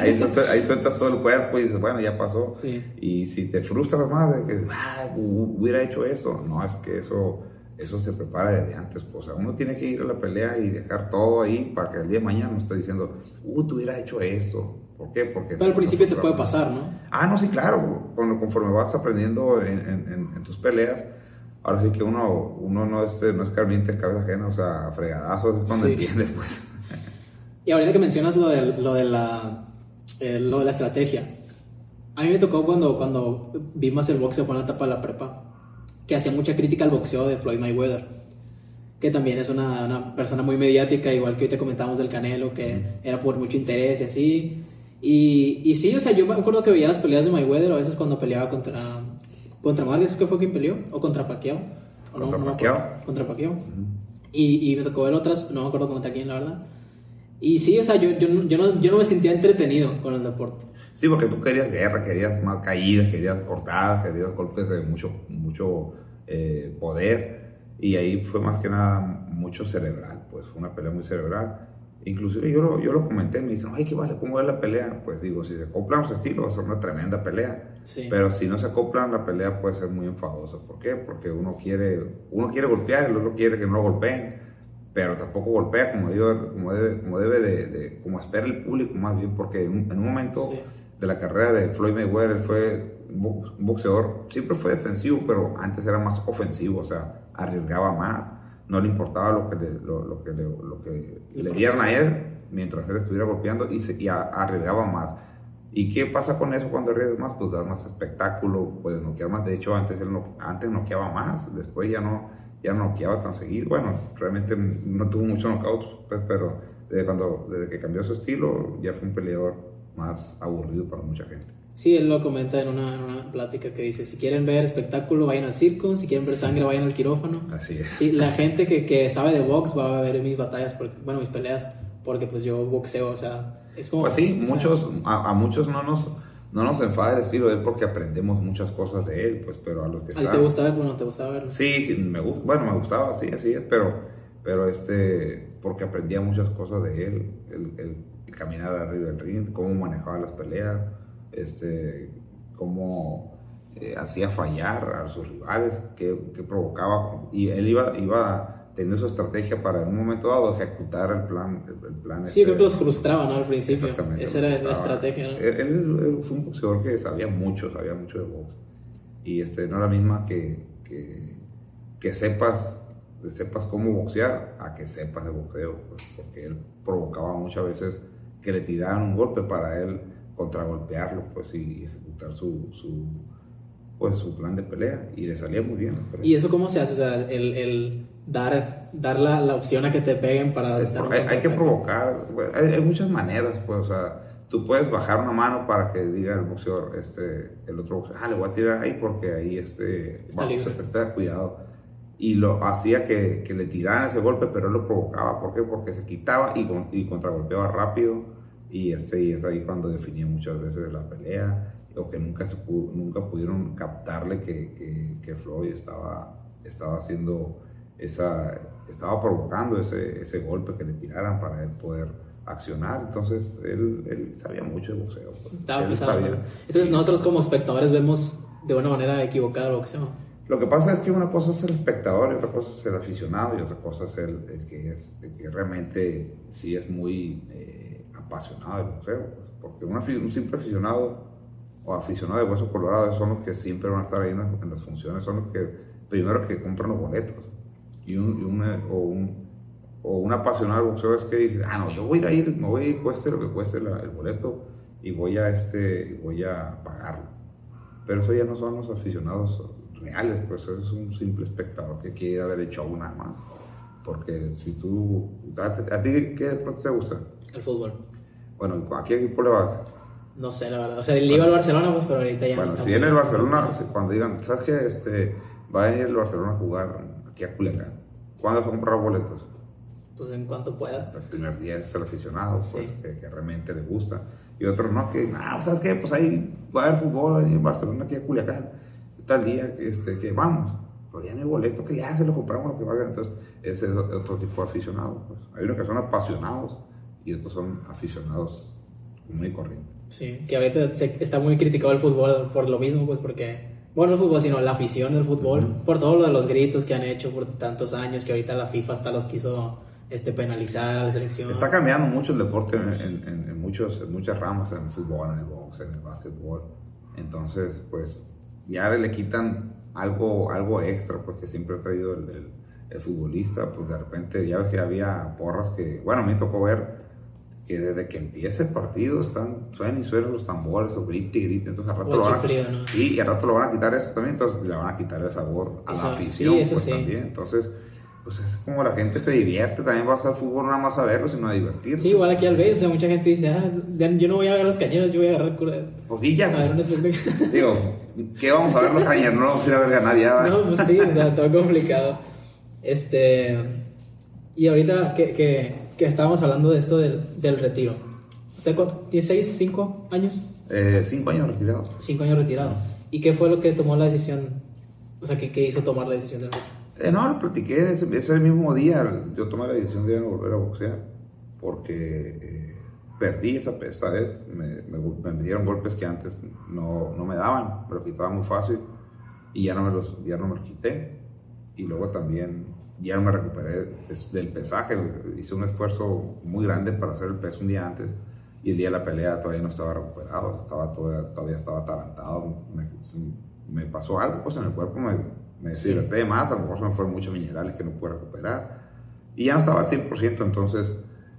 ahí, ahí, sueltas todo el cuerpo y dices, bueno, ya pasó. Y si te frustras más de que, ah, hubiera hecho eso, no, es que eso, eso se prepara desde antes. Pues. O sea, uno tiene que ir a la pelea y dejar todo ahí para que el día de mañana no esté diciendo, uh, tú hubieras hecho esto. ¿Por qué? Porque Pero al principio te puede pasar, ¿no? Ah, no, sí, claro. Conforme vas aprendiendo en, en, en tus peleas ahora sí que uno, uno no, es, no es carmiente en cabeza ajena, o sea, fregadazos es cuando entiende, pues. Y ahorita que mencionas lo de, lo de, la, eh, lo de la estrategia, a mí me tocó cuando, cuando vimos el boxeo, fue en la etapa de la prepa, que hacía mucha crítica al boxeo de Floyd Mayweather, que también es una, una persona muy mediática, igual que hoy te comentamos del Canelo, que era por mucho interés y así. Y, y sí, o sea, yo me acuerdo que veía las peleas de Mayweather a veces cuando peleaba contra, ¿Contra Márquez que fue quien peleó? ¿O contra Pacquiao? contra no, Pacquiao. contra Pacquiao. y, y, me tocó ver otras, no me acuerdo contra quién, la verdad. Y sí, o sea, yo, yo, yo, no, yo no me sentía entretenido con el deporte. Sí, porque tú querías guerra, querías más caídas, querías cortadas, querías golpes de mucho, mucho eh, poder. Y ahí fue más que nada mucho cerebral, pues fue una pelea muy cerebral. Inclusive yo lo, yo lo comenté, me dicen, ay, ¿qué vale? ¿Cómo es la pelea? Pues digo, si se acoplan su estilo va a ser una tremenda pelea. Pero si no se acoplan, la pelea puede ser muy enfadosa. ¿Por qué? Porque uno quiere, uno quiere golpear, el otro quiere que no lo golpeen, pero tampoco golpea como, como debe, como debe de, como espera el público más bien, porque en, un momento de la carrera de Floyd Mayweather fue un boxeador, siempre fue defensivo, pero antes era más ofensivo, o sea, arriesgaba más no le importaba lo que le, lo, que le, lo que le dieran a él mientras él estuviera golpeando y, se, y arriesgaba más. ¿Y qué pasa con eso cuando arriesgas más? Pues das más espectáculo, puedes noquear más. De hecho, antes, él no, antes noqueaba más, después ya no, ya no noqueaba tan seguido. Bueno, realmente no tuvo muchos knockouts, pues, pero desde, cuando, desde que cambió su estilo ya fue un peleador más aburrido para mucha gente. Sí, él lo comenta en una, plática que dice, si quieren ver espectáculo, vayan al circo, si quieren ver sangre, vayan al quirófano. Así es. Sí, la gente que, que sabe de box va a ver mis batallas, porque, bueno, mis peleas, porque pues yo boxeo, o sea, es como... Pues sí, muchos, a, muchos no nos, no nos enfada el estilo de él porque aprendemos muchas cosas de él, pues, pero a los que... ¿A te gusta ver? Bueno, ¿te gustaba verlo? Sí, sí, me gusta, bueno, me gustaba, sí, así es, pero, pero este, porque aprendía muchas cosas de él, el, el, el caminar arriba del ring, cómo manejaba las peleas, este cómo eh, hacía fallar a sus rivales, que, provocaba, y él iba, iba teniendo su estrategia para en un momento dado ejecutar el plan. El, plan sí, creo que los frustraba al principio. Esa era la estrategia. Él, fue un boxeador que sabía mucho, sabía mucho de box. Y este, no era la misma que, que, sepas sepas cómo boxear a que sepas de boxeo, pues, porque él provocaba muchas veces que le tiraran un golpe para él contragolpearlo pues, y ejecutar su, su, pues, su plan de pelea. Y le salía muy bien. ¿Y eso cómo se hace? O sea, el, el dar, dar la, la, opción a que te peguen para... hay, que provocar, pues, hay, muchas maneras, pues, o sea, tú puedes bajar una mano para que diga el boxeador, este, el otro boxeador, ah, le voy a tirar ahí porque ahí este, está, está cuidado. Y lo hacía que, que, le tiraran ese golpe, pero él lo provocaba. ¿Por qué? Porque se quitaba y, y contragolpeaba rápido Y, este, y es ahí cuando definía muchas veces la pelea, o que nunca, se nunca pudieron captarle que, que, que, Floyd estaba, estaba haciendo esa, estaba provocando ese, ese golpe que le tiraran para él poder accionar. Entonces, él, él sabía mucho de boxeo. Pues. Estaba pesado. Entonces, nosotros como espectadores vemos de una manera equivocada el boxeo. Lo que pasa es que una cosa es el espectador y otra cosa es el aficionado y otra cosa es el, el que, es, el que realmente sí es muy eh, apasionado del boxeo. Pues. porque un simple aficionado o aficionado de hueso colorado son los que siempre van a estar ahí en las, en las funciones, son los que primero que compran los boletos. Y un, o, un, o un apasionado del boxeo es que dice, ah, no, yo voy a ir, me voy a ir, cueste lo que cueste el boleto y voy a, este, voy a pagarlo. Pero eso ya no son los aficionados reales, pues eso es un simple espectador que quiere haber hecho una más. Porque si tú, ¿a, ti qué deporte te gusta? El fútbol. Bueno, ¿a qué equipo le vas? No sé, la verdad. O sea, le iba al Barcelona, pues, pero ahorita ya bueno, si en el Barcelona, cuando digan, ¿sabes qué? Este, va a venir el Barcelona a jugar aquí a Culiacán. ¿Cuándo comprar boletos? Pues en cuanto pueda. El primer día es el aficionado, pues, que, realmente le gusta. Y otros no, que, ah, ¿sabes qué? Pues ahí va a haber fútbol en Barcelona, aquí a Culiacán. Tal día que, este, que vamos. Pero ya no hay boleto, ¿qué le hace? Lo compramos lo que valga. Entonces, ese es otro tipo de aficionado. Pues. Hay unos que son apasionados y otros son aficionados muy corrientes. Sí, que ahorita está muy criticado el fútbol por lo mismo, pues porque bueno, el fútbol, sino la afición del fútbol, por todo lo de los gritos que han hecho por tantos años, que ahorita la FIFA hasta los quiso este, penalizar a la selección. Está cambiando mucho el deporte en, en, muchos, muchas ramas, en el fútbol, en el box, en el básquetbol. Entonces, pues ya le quitan algo, algo extra, porque siempre ha traído el, el, futbolista, pues de repente ya ves que había porras que, bueno, me tocó ver que desde que empieza el partido están, suenan y suenan los tambores o grite y grite, entonces al rato lo van a, y, al rato lo van a quitar eso también, entonces le van a quitar el sabor a la afición pues, también, entonces pues es como la gente se divierte, también va a hacer fútbol nada más a verlo, sino a divertirse. Sí, igual aquí al ver, o sea, mucha gente dice, ah, yo no voy a ver los cañeros, yo voy a agarrar el cura. Pues ya, pues, digo, ¿qué vamos a ver los cañeros? No vamos a ir a ver ganar ya. No, pues sí, o sea, todo complicado. Este, y ahorita que, que que estábamos hablando de esto del, del retiro. ¿Usted tiene seis, cinco años? Eh, cinco años retirado. Cinco años retirado. ¿Y qué fue lo que tomó la decisión? O sea, ¿qué, qué hizo tomar la decisión del retiro? Eh, no, lo platiqué ese, ese, mismo día. Yo tomé la decisión de no volver a boxear porque eh, perdí esa, esa vez. Me, me, dieron golpes que antes no, no me daban, me los quitaba muy fácil y ya no me los, ya no me los quité. Y luego también ya me recuperé del pesaje, hice un esfuerzo muy grande para hacer el peso un día antes y el día de la pelea todavía no estaba recuperado, estaba todavía, todavía estaba atarantado, me, me, pasó algo pues en el cuerpo, me, me deshidraté más, a lo mejor se me fueron muchos minerales que no pude recuperar y ya no estaba al 100%, entonces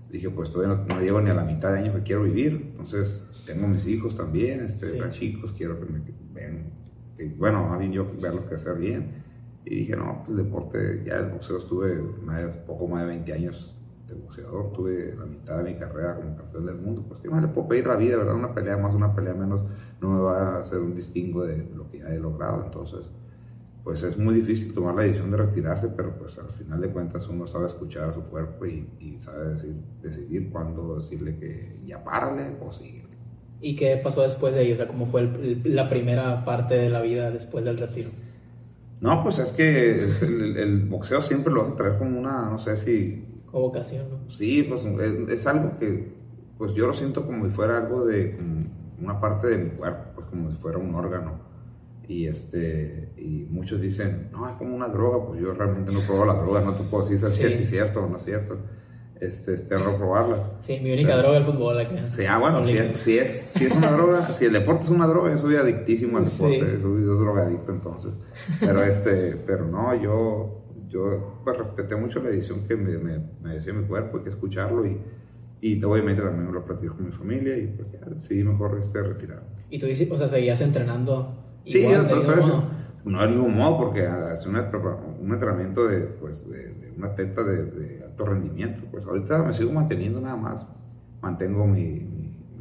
dije pues todavía no, llego ni a la mitad de año que quiero vivir, entonces tengo mis hijos también, este, están chicos, quiero que me vean, bueno, más bien yo verlos crecer bien y dije, no, pues el deporte, ya el boxeo estuve poco más de 20 años de boxeador, tuve la mitad de mi carrera como campeón del mundo, pues qué más le puedo pedir la vida, ¿verdad? Una pelea más, una pelea menos, no me va a hacer un distingo de, lo que ya he logrado, entonces, pues es muy difícil tomar la decisión de retirarse, pero pues al final de cuentas uno sabe escuchar a su cuerpo y, y sabe decir, decidir cuándo decirle que ya párale o sigue. ¿Y qué pasó después de ello? O sea, ¿cómo fue la primera parte de la vida después del retiro? No, pues es que el, boxeo siempre lo hace traer como una, no sé si... Como vocación, ¿no? Sí, pues es, algo que, pues yo lo siento como si fuera algo de, una parte de mi cuerpo, pues como si fuera un órgano. Y, este, y muchos dicen, no, es como una droga, pues yo realmente no pruebo la droga, no te puedo decir si es cierto o no es cierto este, espero probarlas. Sí, mi única droga es el fútbol. Aquí. Sí, ah, bueno, si es, si, es, si es una droga, si el deporte es una droga, yo soy adictísimo al deporte, soy, drogadicto entonces. Pero, este, pero no, yo, yo pues, respeté mucho la edición que me, me, me, decía mi cuerpo, hay que escucharlo y, y obviamente también lo platico con mi familia y pues ya decidí mejor este, retirar. ¿Y tú dices, o sea, seguías entrenando? Sí, igual, entonces, no del mismo modo porque hace un entrenamiento de, pues, de, una teta de, alto rendimiento. Pues ahorita me sigo manteniendo nada más, mantengo mi,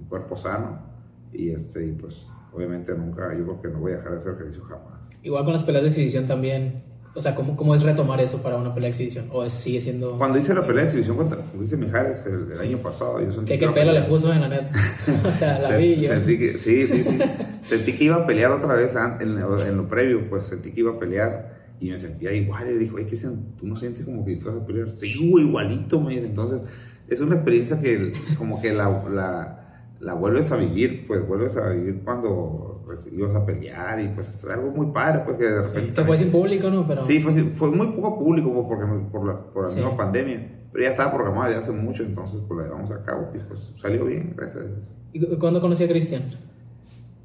cuerpo sano y, este, pues obviamente nunca, yo creo que no voy a dejar de hacer ejercicio jamás. Igual con las peleas de exhibición también, O sea, ¿cómo, ¿cómo es retomar eso para una pelea de exhibición? ¿O es- sigue siendo...? Cuando hice la pelea de exhibición contra hice Mijares el, el año pasado, yo sentí ¿Qué, que pelo le puso en la net? o sea, la vi yo... Sentí que, sí, sí, sí. sentí que iba a pelear otra vez en, lo- en lo previo, pues sentí que iba a pelear y me sentía igual. Y dijo, ¿qué sen- ¿tú no sientes como que fueras a pelear? Sí, igualito, me dice. Entonces, es una experiencia que como que la, la, la vuelves a vivir, pues vuelves a vivir cuando pues, ibas a pelear y pues es algo muy padre, pues que de Sí, repente... que fue sin público, ¿no? Pero... Sí, fue, fue muy poco público pues, porque, por la, por la Sí. misma pandemia, pero ya estaba programada desde hace mucho, entonces pues la llevamos a cabo y pues salió bien, gracias a Dios. ¿Y cu- cuándo conocí a Cristian?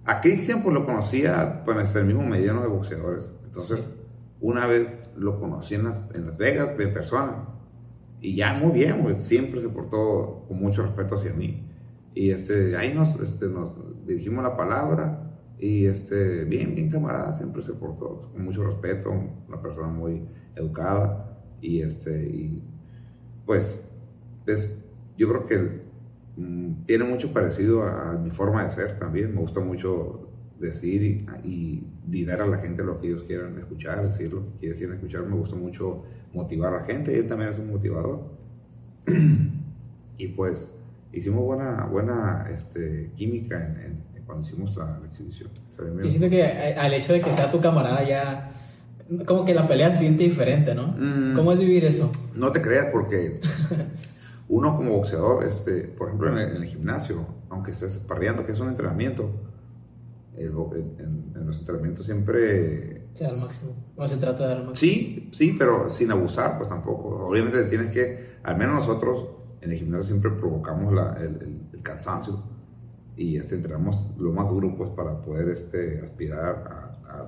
A Cristian pues lo conocía pues el mismo mediano de boxeadores, entonces una vez lo conocí en Las, en las Vegas en persona y ya muy bien, pues siempre se portó con mucho respeto hacia mí y este, ahí nos, este, nos dirigimos la palabra y este, bien, bien camarada, siempre se portó con mucho respeto, una persona muy educada y este, y pues es, yo creo que mm, tiene mucho parecido a, mi forma de ser también. Me gusta mucho decir y, y, dar a la gente lo que ellos quieran escuchar, decir lo que ellos quieran escuchar. Me gusta mucho motivar a la gente él también es un motivador. y pues hicimos buena, buena este, química en- en cuando hicimos la, la exhibición. Yo siento que eh, al hecho de que sea tu camarada ya... Como que la pelea se siente diferente, ¿no? Mm. ¿Cómo es vivir eso? No te creas porque uno como boxeador, este, por ejemplo en el, en el gimnasio, aunque estés parreando, que es un entrenamiento, el en, en los entrenamientos siempre... Sea, al máximo. No se trata de dar al máximo. Sí, sí, pero sin abusar, pues tampoco. Obviamente tienes que, al menos nosotros en el gimnasio siempre provocamos la- el, el- el cansancio y este, entrenamos lo más duro pues para poder este, aspirar a-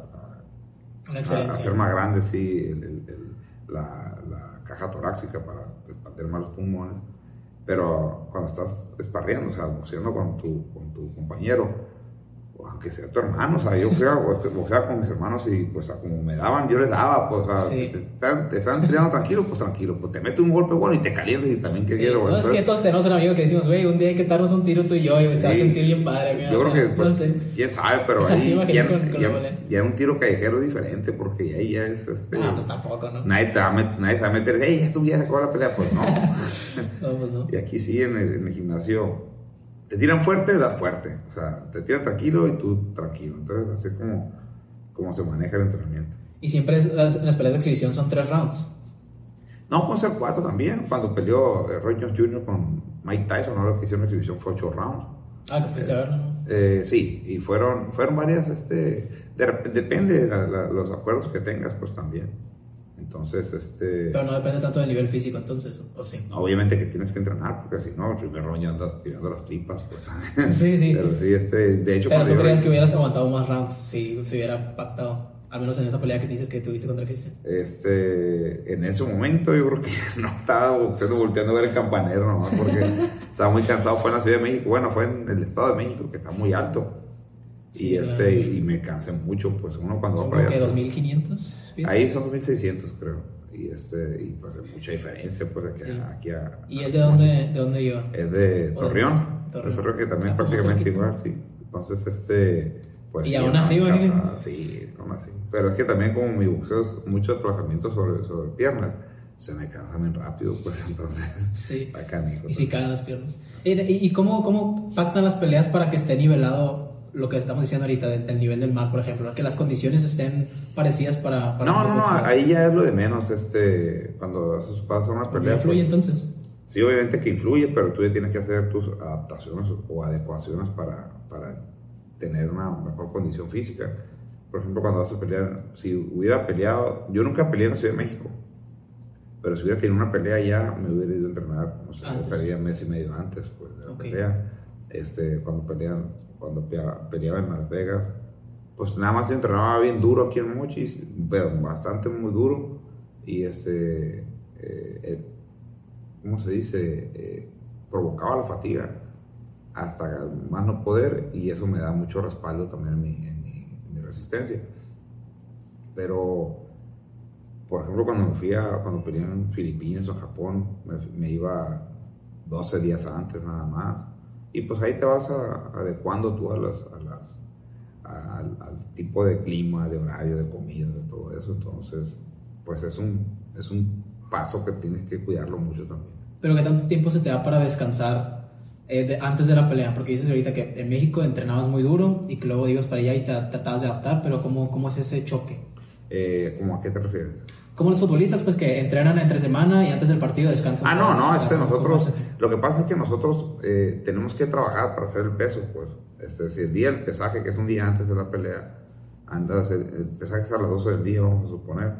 hacer más grande sí, el- el- el- la, la caja torácica para expandir más los pulmones. Pero cuando estás esparreando, o sea, boxeando con tu, con tu compañero, o aunque sea tu hermano, o sea, yo boxeaba, con mis hermanos y pues como me daban, yo les daba, pues, o sea, Sí. si te están, te están entrenando tranquilo, pues tranquilo, pues te mete un golpe bueno y te calientas y también que Sí, quiero. no, es que todos tenemos un amigo que decimos, güey, un día hay que darnos un tiro tú y yo y se va a Sí. sentir bien padre. güey, Yo creo sea, que, pues, no sé. quién sabe, pero ahí ya, con- con ya- ya un tiro callejero es diferente, porque ahí ya es, este, Ah, pues tampoco, ¿no? nadie, te va a nadie se va a meter, hey, esto ya se acabó la pelea, pues no. No, pues no. y aquí sí, en el, en el gimnasio, te tiran fuerte, das fuerte, o sea, te tiran tranquilo y tú tranquilo, entonces así es como, como se maneja el entrenamiento. Y siempre es- las, las peleas de exhibición son tres rounds. No, con ser cuatro también, cuando peleó eh, Roy Jones Jr. con Mike Tyson, ahora lo que hicieron la exhibición fue ocho rounds. Ah, que fuiste a verlo, ¿no? Eh, sí, y fueron, fueron varias, este, de depende de la- la- los acuerdos que tengas, pues también. Entonces, este, Pero no depende tanto del nivel físico, entonces, ¿o sí? obviamente que tienes que entrenar, porque si no, el primer round ya andas tirando las tripas, pues. Sí, sí. Pero sí, este, de hecho, Pero tú creías que hubieras aguantado más rounds si se hubiera pactado. Al menos en esa pelea que dices que tuviste contra Cristian. este, en ese momento yo creo que no estaba boxeando, volteando a ver el campanero nomás, porque estaba muy cansado, fue en la Ciudad de México, bueno, fue en el Estado de México, que está muy alto. Sí, y este, claro. y me cansé mucho, pues uno cuando Son va para allá. 2500. pies. Ahí son 2600, creo. Y, este, y pues hay mucha diferencia, pues aquí, Sí. a- aquí a. ¿Y él de dónde, de dónde iba? Es de Torreón. Torreón. De Torreón, que también Ah, prácticamente cerquita. igual, sí. Entonces, este. Pues, Y aún así, güey. Sí, aún así. Pero es que también, como mi boxeo es mucho desplazamiento sobre, sobre piernas, se me cansa bien rápido, pues entonces. Sí. Está canijo. Y si caen las piernas. ¿Y, y- y cómo, cómo pactan las peleas para que esté nivelado lo que estamos diciendo ahorita de- del nivel del mar, por ejemplo? Que las condiciones estén parecidas para... para No, no, no, ahí ya es lo de menos, este, cuando vas a una ¿No pelea. influye pues, entonces? Sí, obviamente que influye, pero tú ya tienes que hacer tus adaptaciones o adecuaciones para, para tener una mejor condición física. Por ejemplo, cuando vas a pelear, si hubiera peleado, yo nunca peleé en la Ciudad de México, pero si hubiera tenido una pelea allá, me hubiera ido a entrenar, no sé, peleé un mes y medio antes pues, de la pelea. Este, cuando, pelean, cuando pelea- peleaba en Las Vegas, pues nada más entrenaba bien duro aquí en Mochis, pero bastante muy duro. Y este, eh, eh, ¿cómo se dice? Eh, provocaba la fatiga hasta más no poder y eso me da mucho respaldo también en mi, en mi- en mi resistencia. Pero, por ejemplo, cuando me fui a, cuando peleé en Filipinas o Japón, me, me iba 12 días antes nada más. Y pues ahí te vas a- adecuando tú a las, a las, al, al tipo de clima, de horario, de comida, de todo eso. Entonces, pues es un, es un paso que tienes que cuidarlo mucho también. Pero ¿qué tanto tiempo se te da para descansar eh, de- antes de la pelea? Porque dices ahorita que en México entrenabas muy duro y que luego ibas para allá y te tratabas de adaptar, pero ¿cómo, cómo es ese choque? Eh, ¿Cómo a qué te refieres? Como los futbolistas, pues que entrenan entre semana y antes del partido descansan. Ah, no, no, este, ¿cómo nosotros? Lo que pasa es que nosotros eh, tenemos que trabajar para hacer el peso, pues. Es decir, el día del pesaje, que es un día antes de la pelea, andas, el, el pesaje es a las 12 del día, vamos a suponer,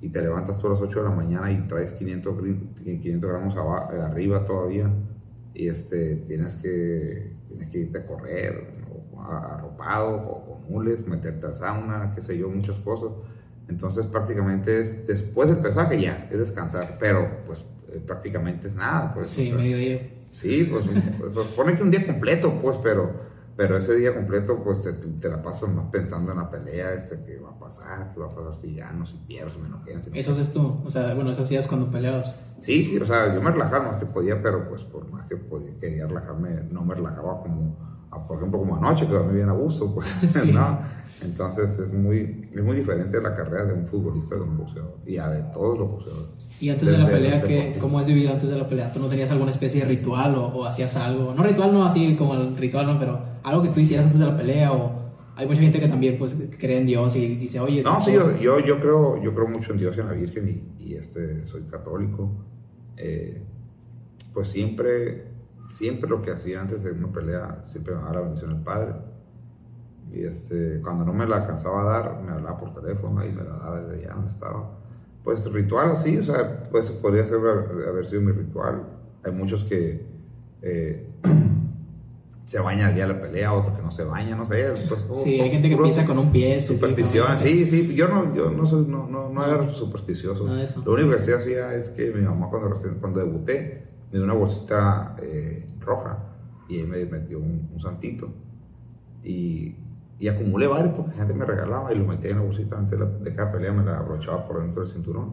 y te levantas tú a las 8 de la mañana y traes 500, gri- 500 gramos aba- eh, arriba todavía, y este, tienes que, tienes que irte a correr, arropado, con mules, meterte a sauna, qué sé yo, muchas cosas. Entonces prácticamente es, después del pesaje ya, es descansar, pero pues eh, prácticamente es nada, pues. Sí, o sea, mediodía. Sí, pues, pues, pues, pone que un día completo, pues, pero, pero ese día completo, pues, te, te la pasas más pensando en la pelea, este, qué va a pasar, qué va a pasar si gano, si pierdo, si me noquean, si Eso haces tú. O sea, bueno, eso hacías cuando peleabas. Sí, sí, o sea, yo me relajaba más que podía, pero pues por más que podía, quería relajarme, no me relajaba como, por ejemplo, como anoche, que dormí bien a gusto, pues, Sí. ¿no? Entonces es muy, es muy diferente la carrera de un futbolista de un boxeador, y a de todos los boxeadores. Y antes de Del- la pelea, ¿qué, deportista. ¿cómo es vivir antes de la pelea? ¿Tú no tenías alguna especie de ritual o, o hacías algo? No ritual, no así como el ritual, no, pero algo que tú hicieras antes de la pelea o... Hay mucha gente que también pues cree en Dios y dice, oye... No, esto- sí, yo, yo, yo creo, yo creo mucho en Dios y en la Virgen y, y, este, soy católico. Eh, pues siempre, siempre lo que hacía antes de una pelea, siempre me daba la bendición del Padre. Y este, cuando no me la alcanzaba a dar, me hablaba por teléfono y me la daba desde allá donde estaba. Pues ritual así, o sea, pues podría ser, haber sido mi ritual. Hay muchos que eh, se bañan al día de la pelea, otros que no se bañan, no sé. Pues, Sí, hay gente que piensa con un pie. Supersticiones, sí, sí, yo no, yo no, soy, no, no, no era supersticioso. De eso. Lo único que sí hacía es que mi mamá cuando, cuando debuté me dio una bolsita eh, roja y ahí me metió un, un santito. Y, y acumulé varios porque gente me regalaba y lo metía en la bolsita antes de, la- de cada pelea, me la abrochaba por dentro del cinturón.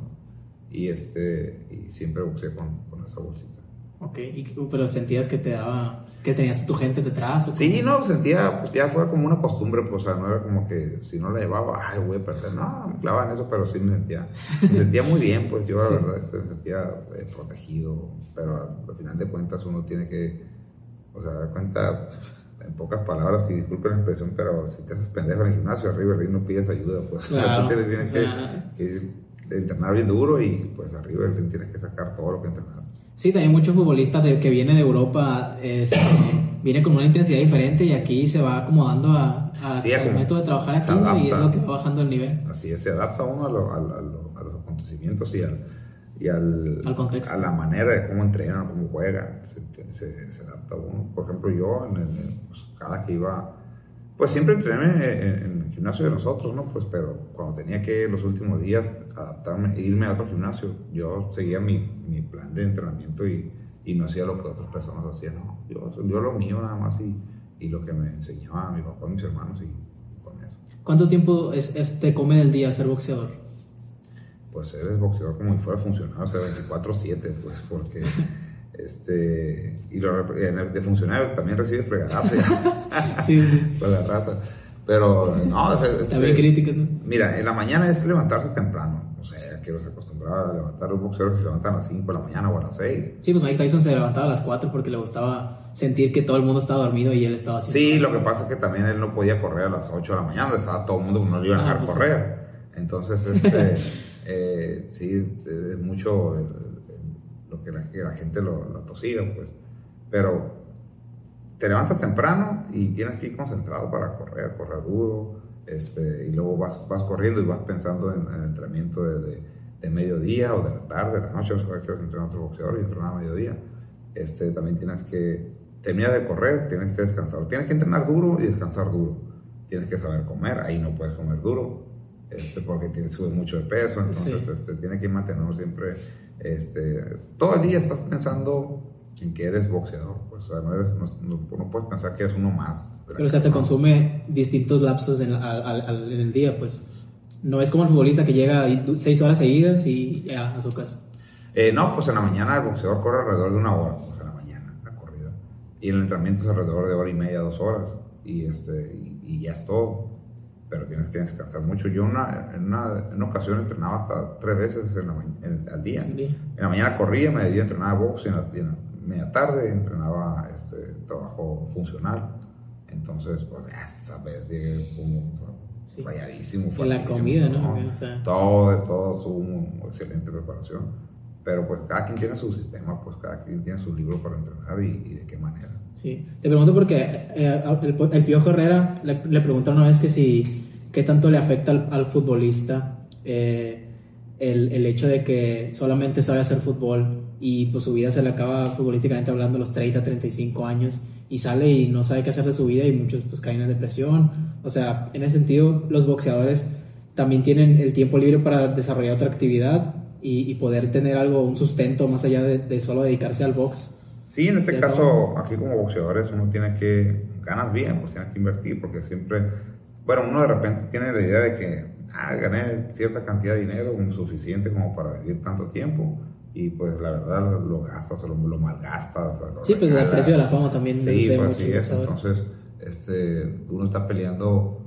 Y, este, y siempre boxeé con, con esa bolsita. Ok, y- pero sentías que te daba... Que tenías tu gente detrás o Sí, no, sentía, pues ya fue como una costumbre, pues, o sea, no era como que si no la llevaba, ay, voy a perder, no, me clavaba en eso, pero sí me sentía, me sentía muy bien, pues yo la Sí. verdad este, me sentía eh, protegido, pero al final de cuentas uno tiene que, o sea, dar cuenta, en pocas palabras, y disculpen la expresión, pero si te haces pendejo en el gimnasio, arriba el ring no pides ayuda, pues, Claro, tú tienes, tienes o que- sea- que, entrenar bien duro y pues arriba el ring tienes que sacar todo lo que entrenaste. Sí, también muchos futbolistas de, que vienen de Europa este, vienen con una intensidad diferente y aquí se va acomodando a, a- Sí, al método de trabajar aquí ¿no? y es adapta. lo que va bajando el nivel. Así es, se adapta uno a, lo- a a lo- a los acontecimientos y, al, y al, Al contexto. a la manera de cómo entrenan, cómo juegan. Se, se- se adapta uno. Por ejemplo, yo, en el- pues, cada que iba, pues siempre entrené en, en el gimnasio de nosotros, ¿no? Pues, pero cuando tenía que los últimos días adaptarme, e irme a otro gimnasio, yo seguía mi, mi plan de entrenamiento y, y no hacía lo que otras personas hacían, ¿no? Yo, yo lo mío nada más y, y lo que me enseñaba mi papá, mis hermanos y, y con eso. ¿Cuánto tiempo es, es- te come del día ser boxeador? Pues eres boxeador como si fuera funcionario, o sea, 24-7, pues porque, este, y lo, de funcionario también recibe fregadazo ya, Sí, sí. con la raza, pero no, sea, este, También críticas, ¿no? mira, en la mañana es levantarse temprano, o sea, que nos acostumbraba a levantar los boxeadores que se levantan a las 5 de la mañana o a las 6. Sí, pues Mike Tyson se levantaba a las 4 porque le gustaba sentir que todo el mundo estaba dormido y él estaba así. Sí, lo que pasa es que también él no podía correr a las 8 de la mañana, estaba todo el mundo, no le iban a Ah, dejar pues sí. correr. Entonces, este, sí, es mucho lo que la, que gente lo, lo atosiga, pues. Pero te levantas temprano y tienes que ir concentrado para correr, correr duro, este, y luego vas, vas corriendo y vas pensando en, entrenamiento de, de, de mediodía o de la tarde, de la noche, no sé qué quieres entrenar otro boxeador y entrenar a mediodía. Este, también tienes que, terminas de correr, tienes que descansar, tienes que entrenar duro y descansar duro. Tienes que saber comer, ahí no puedes comer duro, este, porque tienes, subes mucho de peso, entonces Sí. este, tienes que mantenerlo siempre, este, todo el día estás pensando en que eres boxeador, pues, o sea, no, eres, no, no- puedes pensar que eres uno más. Pero o sea, te consume distintos lapsos en, al- al- al- en el día, pues. No es como el futbolista que llega 6 horas seguidas y ya a su casa. Eh, no, pues en la mañana el boxeador corre alrededor de una hora, pues en la mañana, la corrida. Y el entrenamiento es alrededor de hora y media, dos horas. Y, este, y, y ya es todo. Pero tienes que descansar mucho. Yo una, en, una, en una ocasión entrenaba hasta tres veces en la en- al día. En la mañana corría, mediodía entrenaba box y en la, en la media tarde entrenaba este, trabajo funcional. Entonces, pues esa vez llegué como Sí. rayadísimo. En la comida, ¿no? O sea. Todo, de todo, su excelente preparación. Pero pues cada quien tiene su sistema, pues cada quien tiene su libro para entrenar y, y de qué manera. Sí, te pregunto porque eh, el, el Piojo Herrera le, le una vez que si qué tanto le afecta al, al futbolista eh, el, el hecho de que solamente sabe hacer fútbol y pues su vida se le acaba futbolísticamente hablando a los 30, 35 años y sale y no sabe qué hacer de su vida y muchos pues caen en depresión. O sea, en ese sentido los boxeadores también tienen el tiempo libre para desarrollar otra actividad y, y poder tener algo, un sustento más allá de, de solo dedicarse al box. Sí, en este caso, aquí como boxeadores, uno tiene que, ganas bien, pues tienes que invertir, porque siempre, bueno, uno de repente tiene la idea de que, ah, gané cierta cantidad de dinero, suficiente como para vivir tanto tiempo, y pues la verdad lo, lo gastas lo, lo malgastas. lo Sí, pues el precio de la fama también Sí, pues así es. Entonces, este, uno está peleando,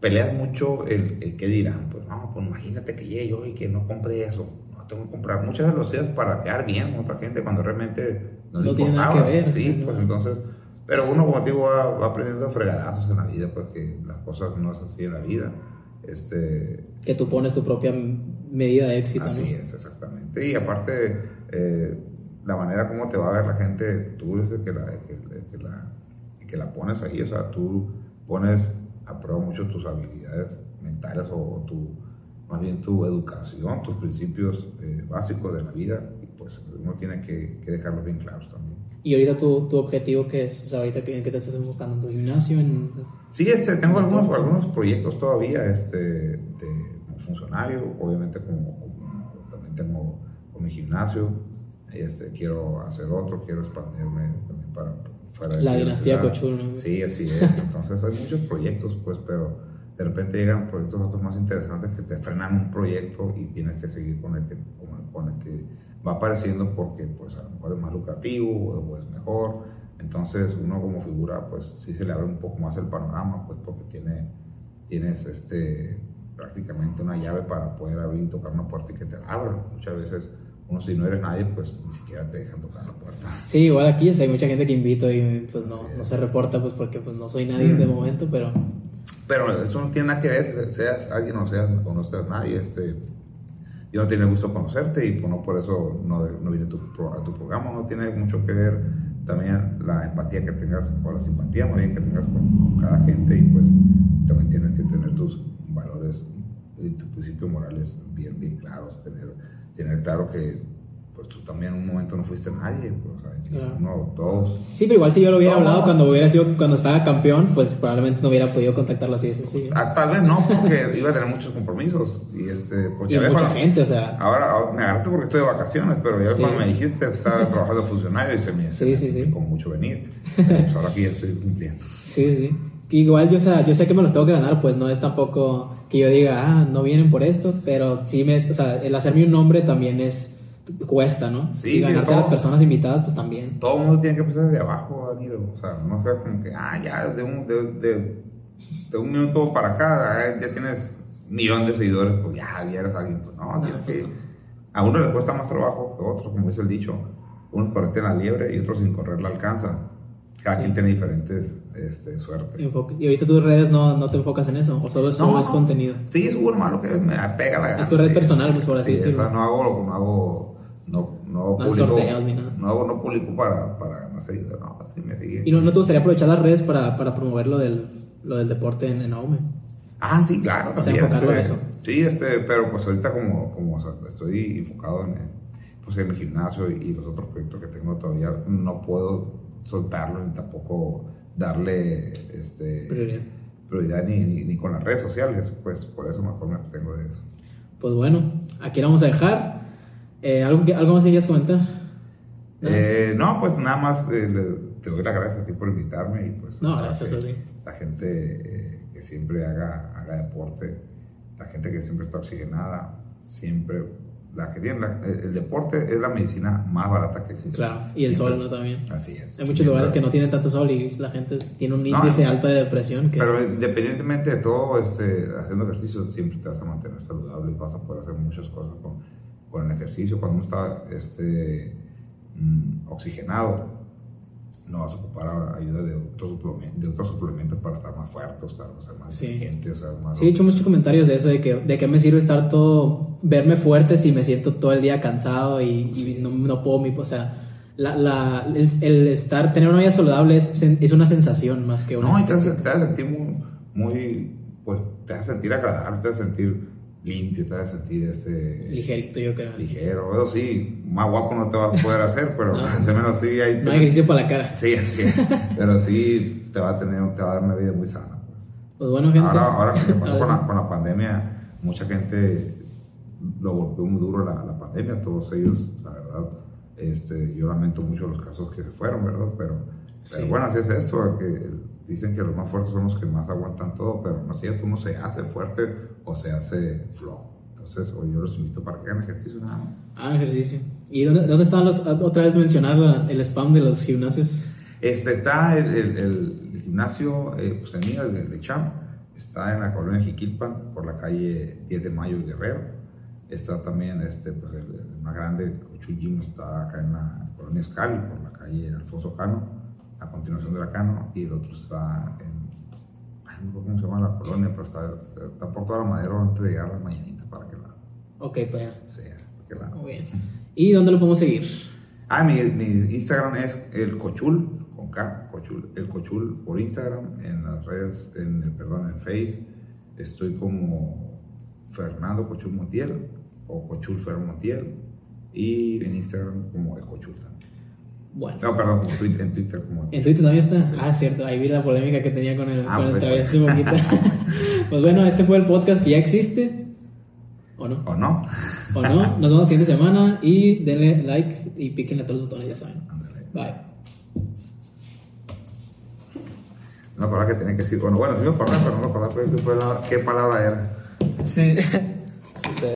peleas mucho el, el qué dirán. Pues no, pues imagínate que llegue yo y que no compré eso. No tengo que comprar muchas días para quedar bien con otra gente cuando realmente no, le No tiene nada que ver, Sí, sí, pues no. entonces, pero uno, como digo, va, va aprendiendo fregadazos en la vida, pues que las cosas no es así en la vida. Este, que tú pones tu propia medida de éxito. Así ¿no? es, exactamente. Y aparte, eh, la manera como te va a ver la gente, tú eres el que la, el que, el que la, el que la pones ahí, o sea, tú pones a prueba mucho tus habilidades mentales o, tu, más bien tu educación, tus principios eh, básicos de la vida, y pues uno tiene que, que dejarlos bien claros también. Y ahorita tu, tu objetivo qué es, o sea, ahorita que, qué te estás enfocando, en tu gimnasio, en Sí, este, tengo algunos, algunos proyectos todavía este, de, como funcionario, obviamente como, como- también tengo con mi gimnasio, este, quiero hacer otro, quiero expandirme también para fuera de La dinastía. Cochul. Sí, así es, entonces hay muchos proyectos, pues, pero de repente llegan proyectos otros más interesantes que te frenan un proyecto y tienes que seguir con el que, con el, con el que va apareciendo porque pues a lo mejor es más lucrativo o, es mejor. Entonces uno como figura pues sí se le abre un poco más el panorama pues porque tiene, tienes este, prácticamente una llave para poder abrir y tocar una puerta y que te abran. Muchas veces uno si no eres nadie pues ni siquiera te dejan tocar la puerta. Sí, igual aquí o sea, hay mucha gente que invito y pues no, no se reporta pues porque pues no soy nadie Mm. de momento, pero Pero eso no tiene nada que ver, seas alguien o seas, o no seas nadie. Este, yo no tiene gusto conocerte y pues, no por eso no, no vine a tu, a tu programa. No tiene mucho que ver también la empatía que tengas, o la simpatía más bien que tengas con, con cada gente y pues también tienes que tener tus valores y tus principios morales bien, bien claros. Tener, tener claro que pues tú también en un momento no fuiste nadie. Pues, o sea, que Claro. uno, todos sí, pero igual si yo lo hubiera No. hablado cuando hubiera sido, cuando estaba campeón, pues probablemente no hubiera podido contactarlo así de sencillo. Ah, tal vez no, porque iba a tener muchos compromisos. Y, este, pues, Y ya ves mucha cuando- gente, o sea, Ahora, ahora me agarraste porque estoy de vacaciones, pero ya Sí. cuando me dijiste estaba trabajando funcionario y se me, se Sí, me sí, sí. complicó mucho venir. Pues ahora aquí ya estoy cumpliendo. sí, sí. Igual yo, o sea, yo sé que me los tengo que ganar, pues no es tampoco que yo diga, ah, no vienen por esto, pero sí me, o sea, el hacerme un nombre también es, cuesta, ¿no? Sí, y sí, ganarte todo. a las personas invitadas, pues también. Todo el mundo tiene que empezar desde abajo, Danilo. O sea, no fue como que, ah, ya de un, de, de- de un minuto para acá, ah, ya tienes un millón de seguidores, pues ya, ya eres alguien. Pues no, tienes que. A uno le cuesta más trabajo que a otro, como dice el dicho. Unos corren la liebre y otros sin correr la alcanzan. Cada Sí. quien tiene diferentes este, suertes. Enfoque. Y ahorita tus redes no, no te enfocas en eso, o solo subes no. contenido. Sí, subo lo malo que me pega la gana. Es tu red personal, pues, por así Sí, decirlo. o sea, no hago, no hago, no, no, publico, sorteos ni nada. no hago, no publico para, para ganar seguidores, no, así me sigue. ¿Y no, no te gustaría aprovechar las redes para, para promover lo del, lo del deporte en, en Aume? Ah, sí, claro, O sea, también. este, eso. Sí, este, pero pues ahorita como, como o sea, estoy enfocado en, pues, en mi gimnasio y, y los otros proyectos que tengo todavía, no puedo soltarlo ni tampoco darle este, Prioridad. prioridad ni, ni, ni con las redes sociales, pues por eso mejor me abstengo de eso. Pues bueno, aquí la vamos a dejar. Eh, ¿algo, que, ¿Algo más que quieras comentar? ¿No? Eh, no, pues nada más eh, le- te doy las gracias a ti por invitarme y pues No, gracias a ti. la gente que siempre haga, haga deporte, la gente que siempre está oxigenada, siempre la que tiene, la- el, el deporte es la medicina más barata que existe. Claro, y el sol, ¿no? También. Así es. Hay muchos lugares que no tienen tanto sol y la gente tiene un índice No, alto de depresión que... Pero independientemente de todo, este, haciendo ejercicio siempre te vas a mantener saludable y vas a poder hacer muchas cosas con, con el ejercicio. Cuando uno está este, mm, oxigenado, no vas a ocupar ayuda de otros suplementos, de otros suplementos para estar más fuerte, estar, ser más Sí. inteligente, o sea, más... Sí, he hecho muchos comentarios de eso, de que de qué me sirve estar todo, verme fuerte si me siento todo el día cansado y, y no, no puedo, mi, o sea, la, la, el, el estar, tener una vida saludable es, es una sensación más que una... No, y te te hace sentir muy, muy, pues te hace sentir agradable, te hace sentir limpio, te hace sentir este... Ligerito, yo creo. ligero, eso sí, más guapo no te vas a poder hacer, pero al menos sí hay... No hay ejercicio para la cara. Sí, así es. Pero sí te va a tener, te va a dar una vida muy sana. Pues. Pues bueno, gente. Ahora, ahora que pasó con, la, con la pandemia, mucha gente lo golpeó muy duro la, la pandemia, todos ellos, la verdad. Este, yo lamento mucho los casos que se fueron, ¿verdad? Pero, pero Sí. bueno, así es esto, que el- dicen que los más fuertes son los que más aguantan todo, pero no es cierto, uno se hace fuerte o se hace flojo. Entonces, o yo los invito para que hagan ejercicio nada más. Ah, ejercicio. ¿Y dónde, dónde están los, otra vez mencionar la- el spam de los gimnasios? Este, está el, el- el gimnasio eh, pues, el mío, de, de Cham, está en la colonia Jiquilpan, por la calle 10 de Mayo y Guerrero. Está también este, pues, el, el más grande, el Cochu Gym, está acá en la colonia Escali, por la calle Alfonso Cano, a continuación de la Cano, y el otro está en, no recuerdo cómo se llama la colonia, pero está, está por toda la madera antes de llegar a la mañanita para que la Ok, pues ya. sea. que la- Muy bien. ¿Y dónde lo podemos seguir? Ah, mi, mi Instagram es el cochul, con K, cochul, el cochul por Instagram, en las redes, en el, perdón, en Face, estoy como Fernando Cochul Montiel, o Cochul Fer Montiel, y en Instagram como el cochul también. Bueno. No, perdón, como Twitter- en Twitter como ¿En Twitter también está? Ah, cierto. Ahí vi la polémica que tenía con el, Ah, con el pues, travieso hace poquito. pues bueno, este fue el podcast que ya existe. ¿O no? ¿O no? ¿O no? Nos vemos la siguiente semana y denle like y píquenle a todos los botones, ya saben. Ándale. Bye. Una palabra que tenía que decir, bueno, bueno, sí me acordé, pero no me palabra- qué palabra era. Sí. sí, sí.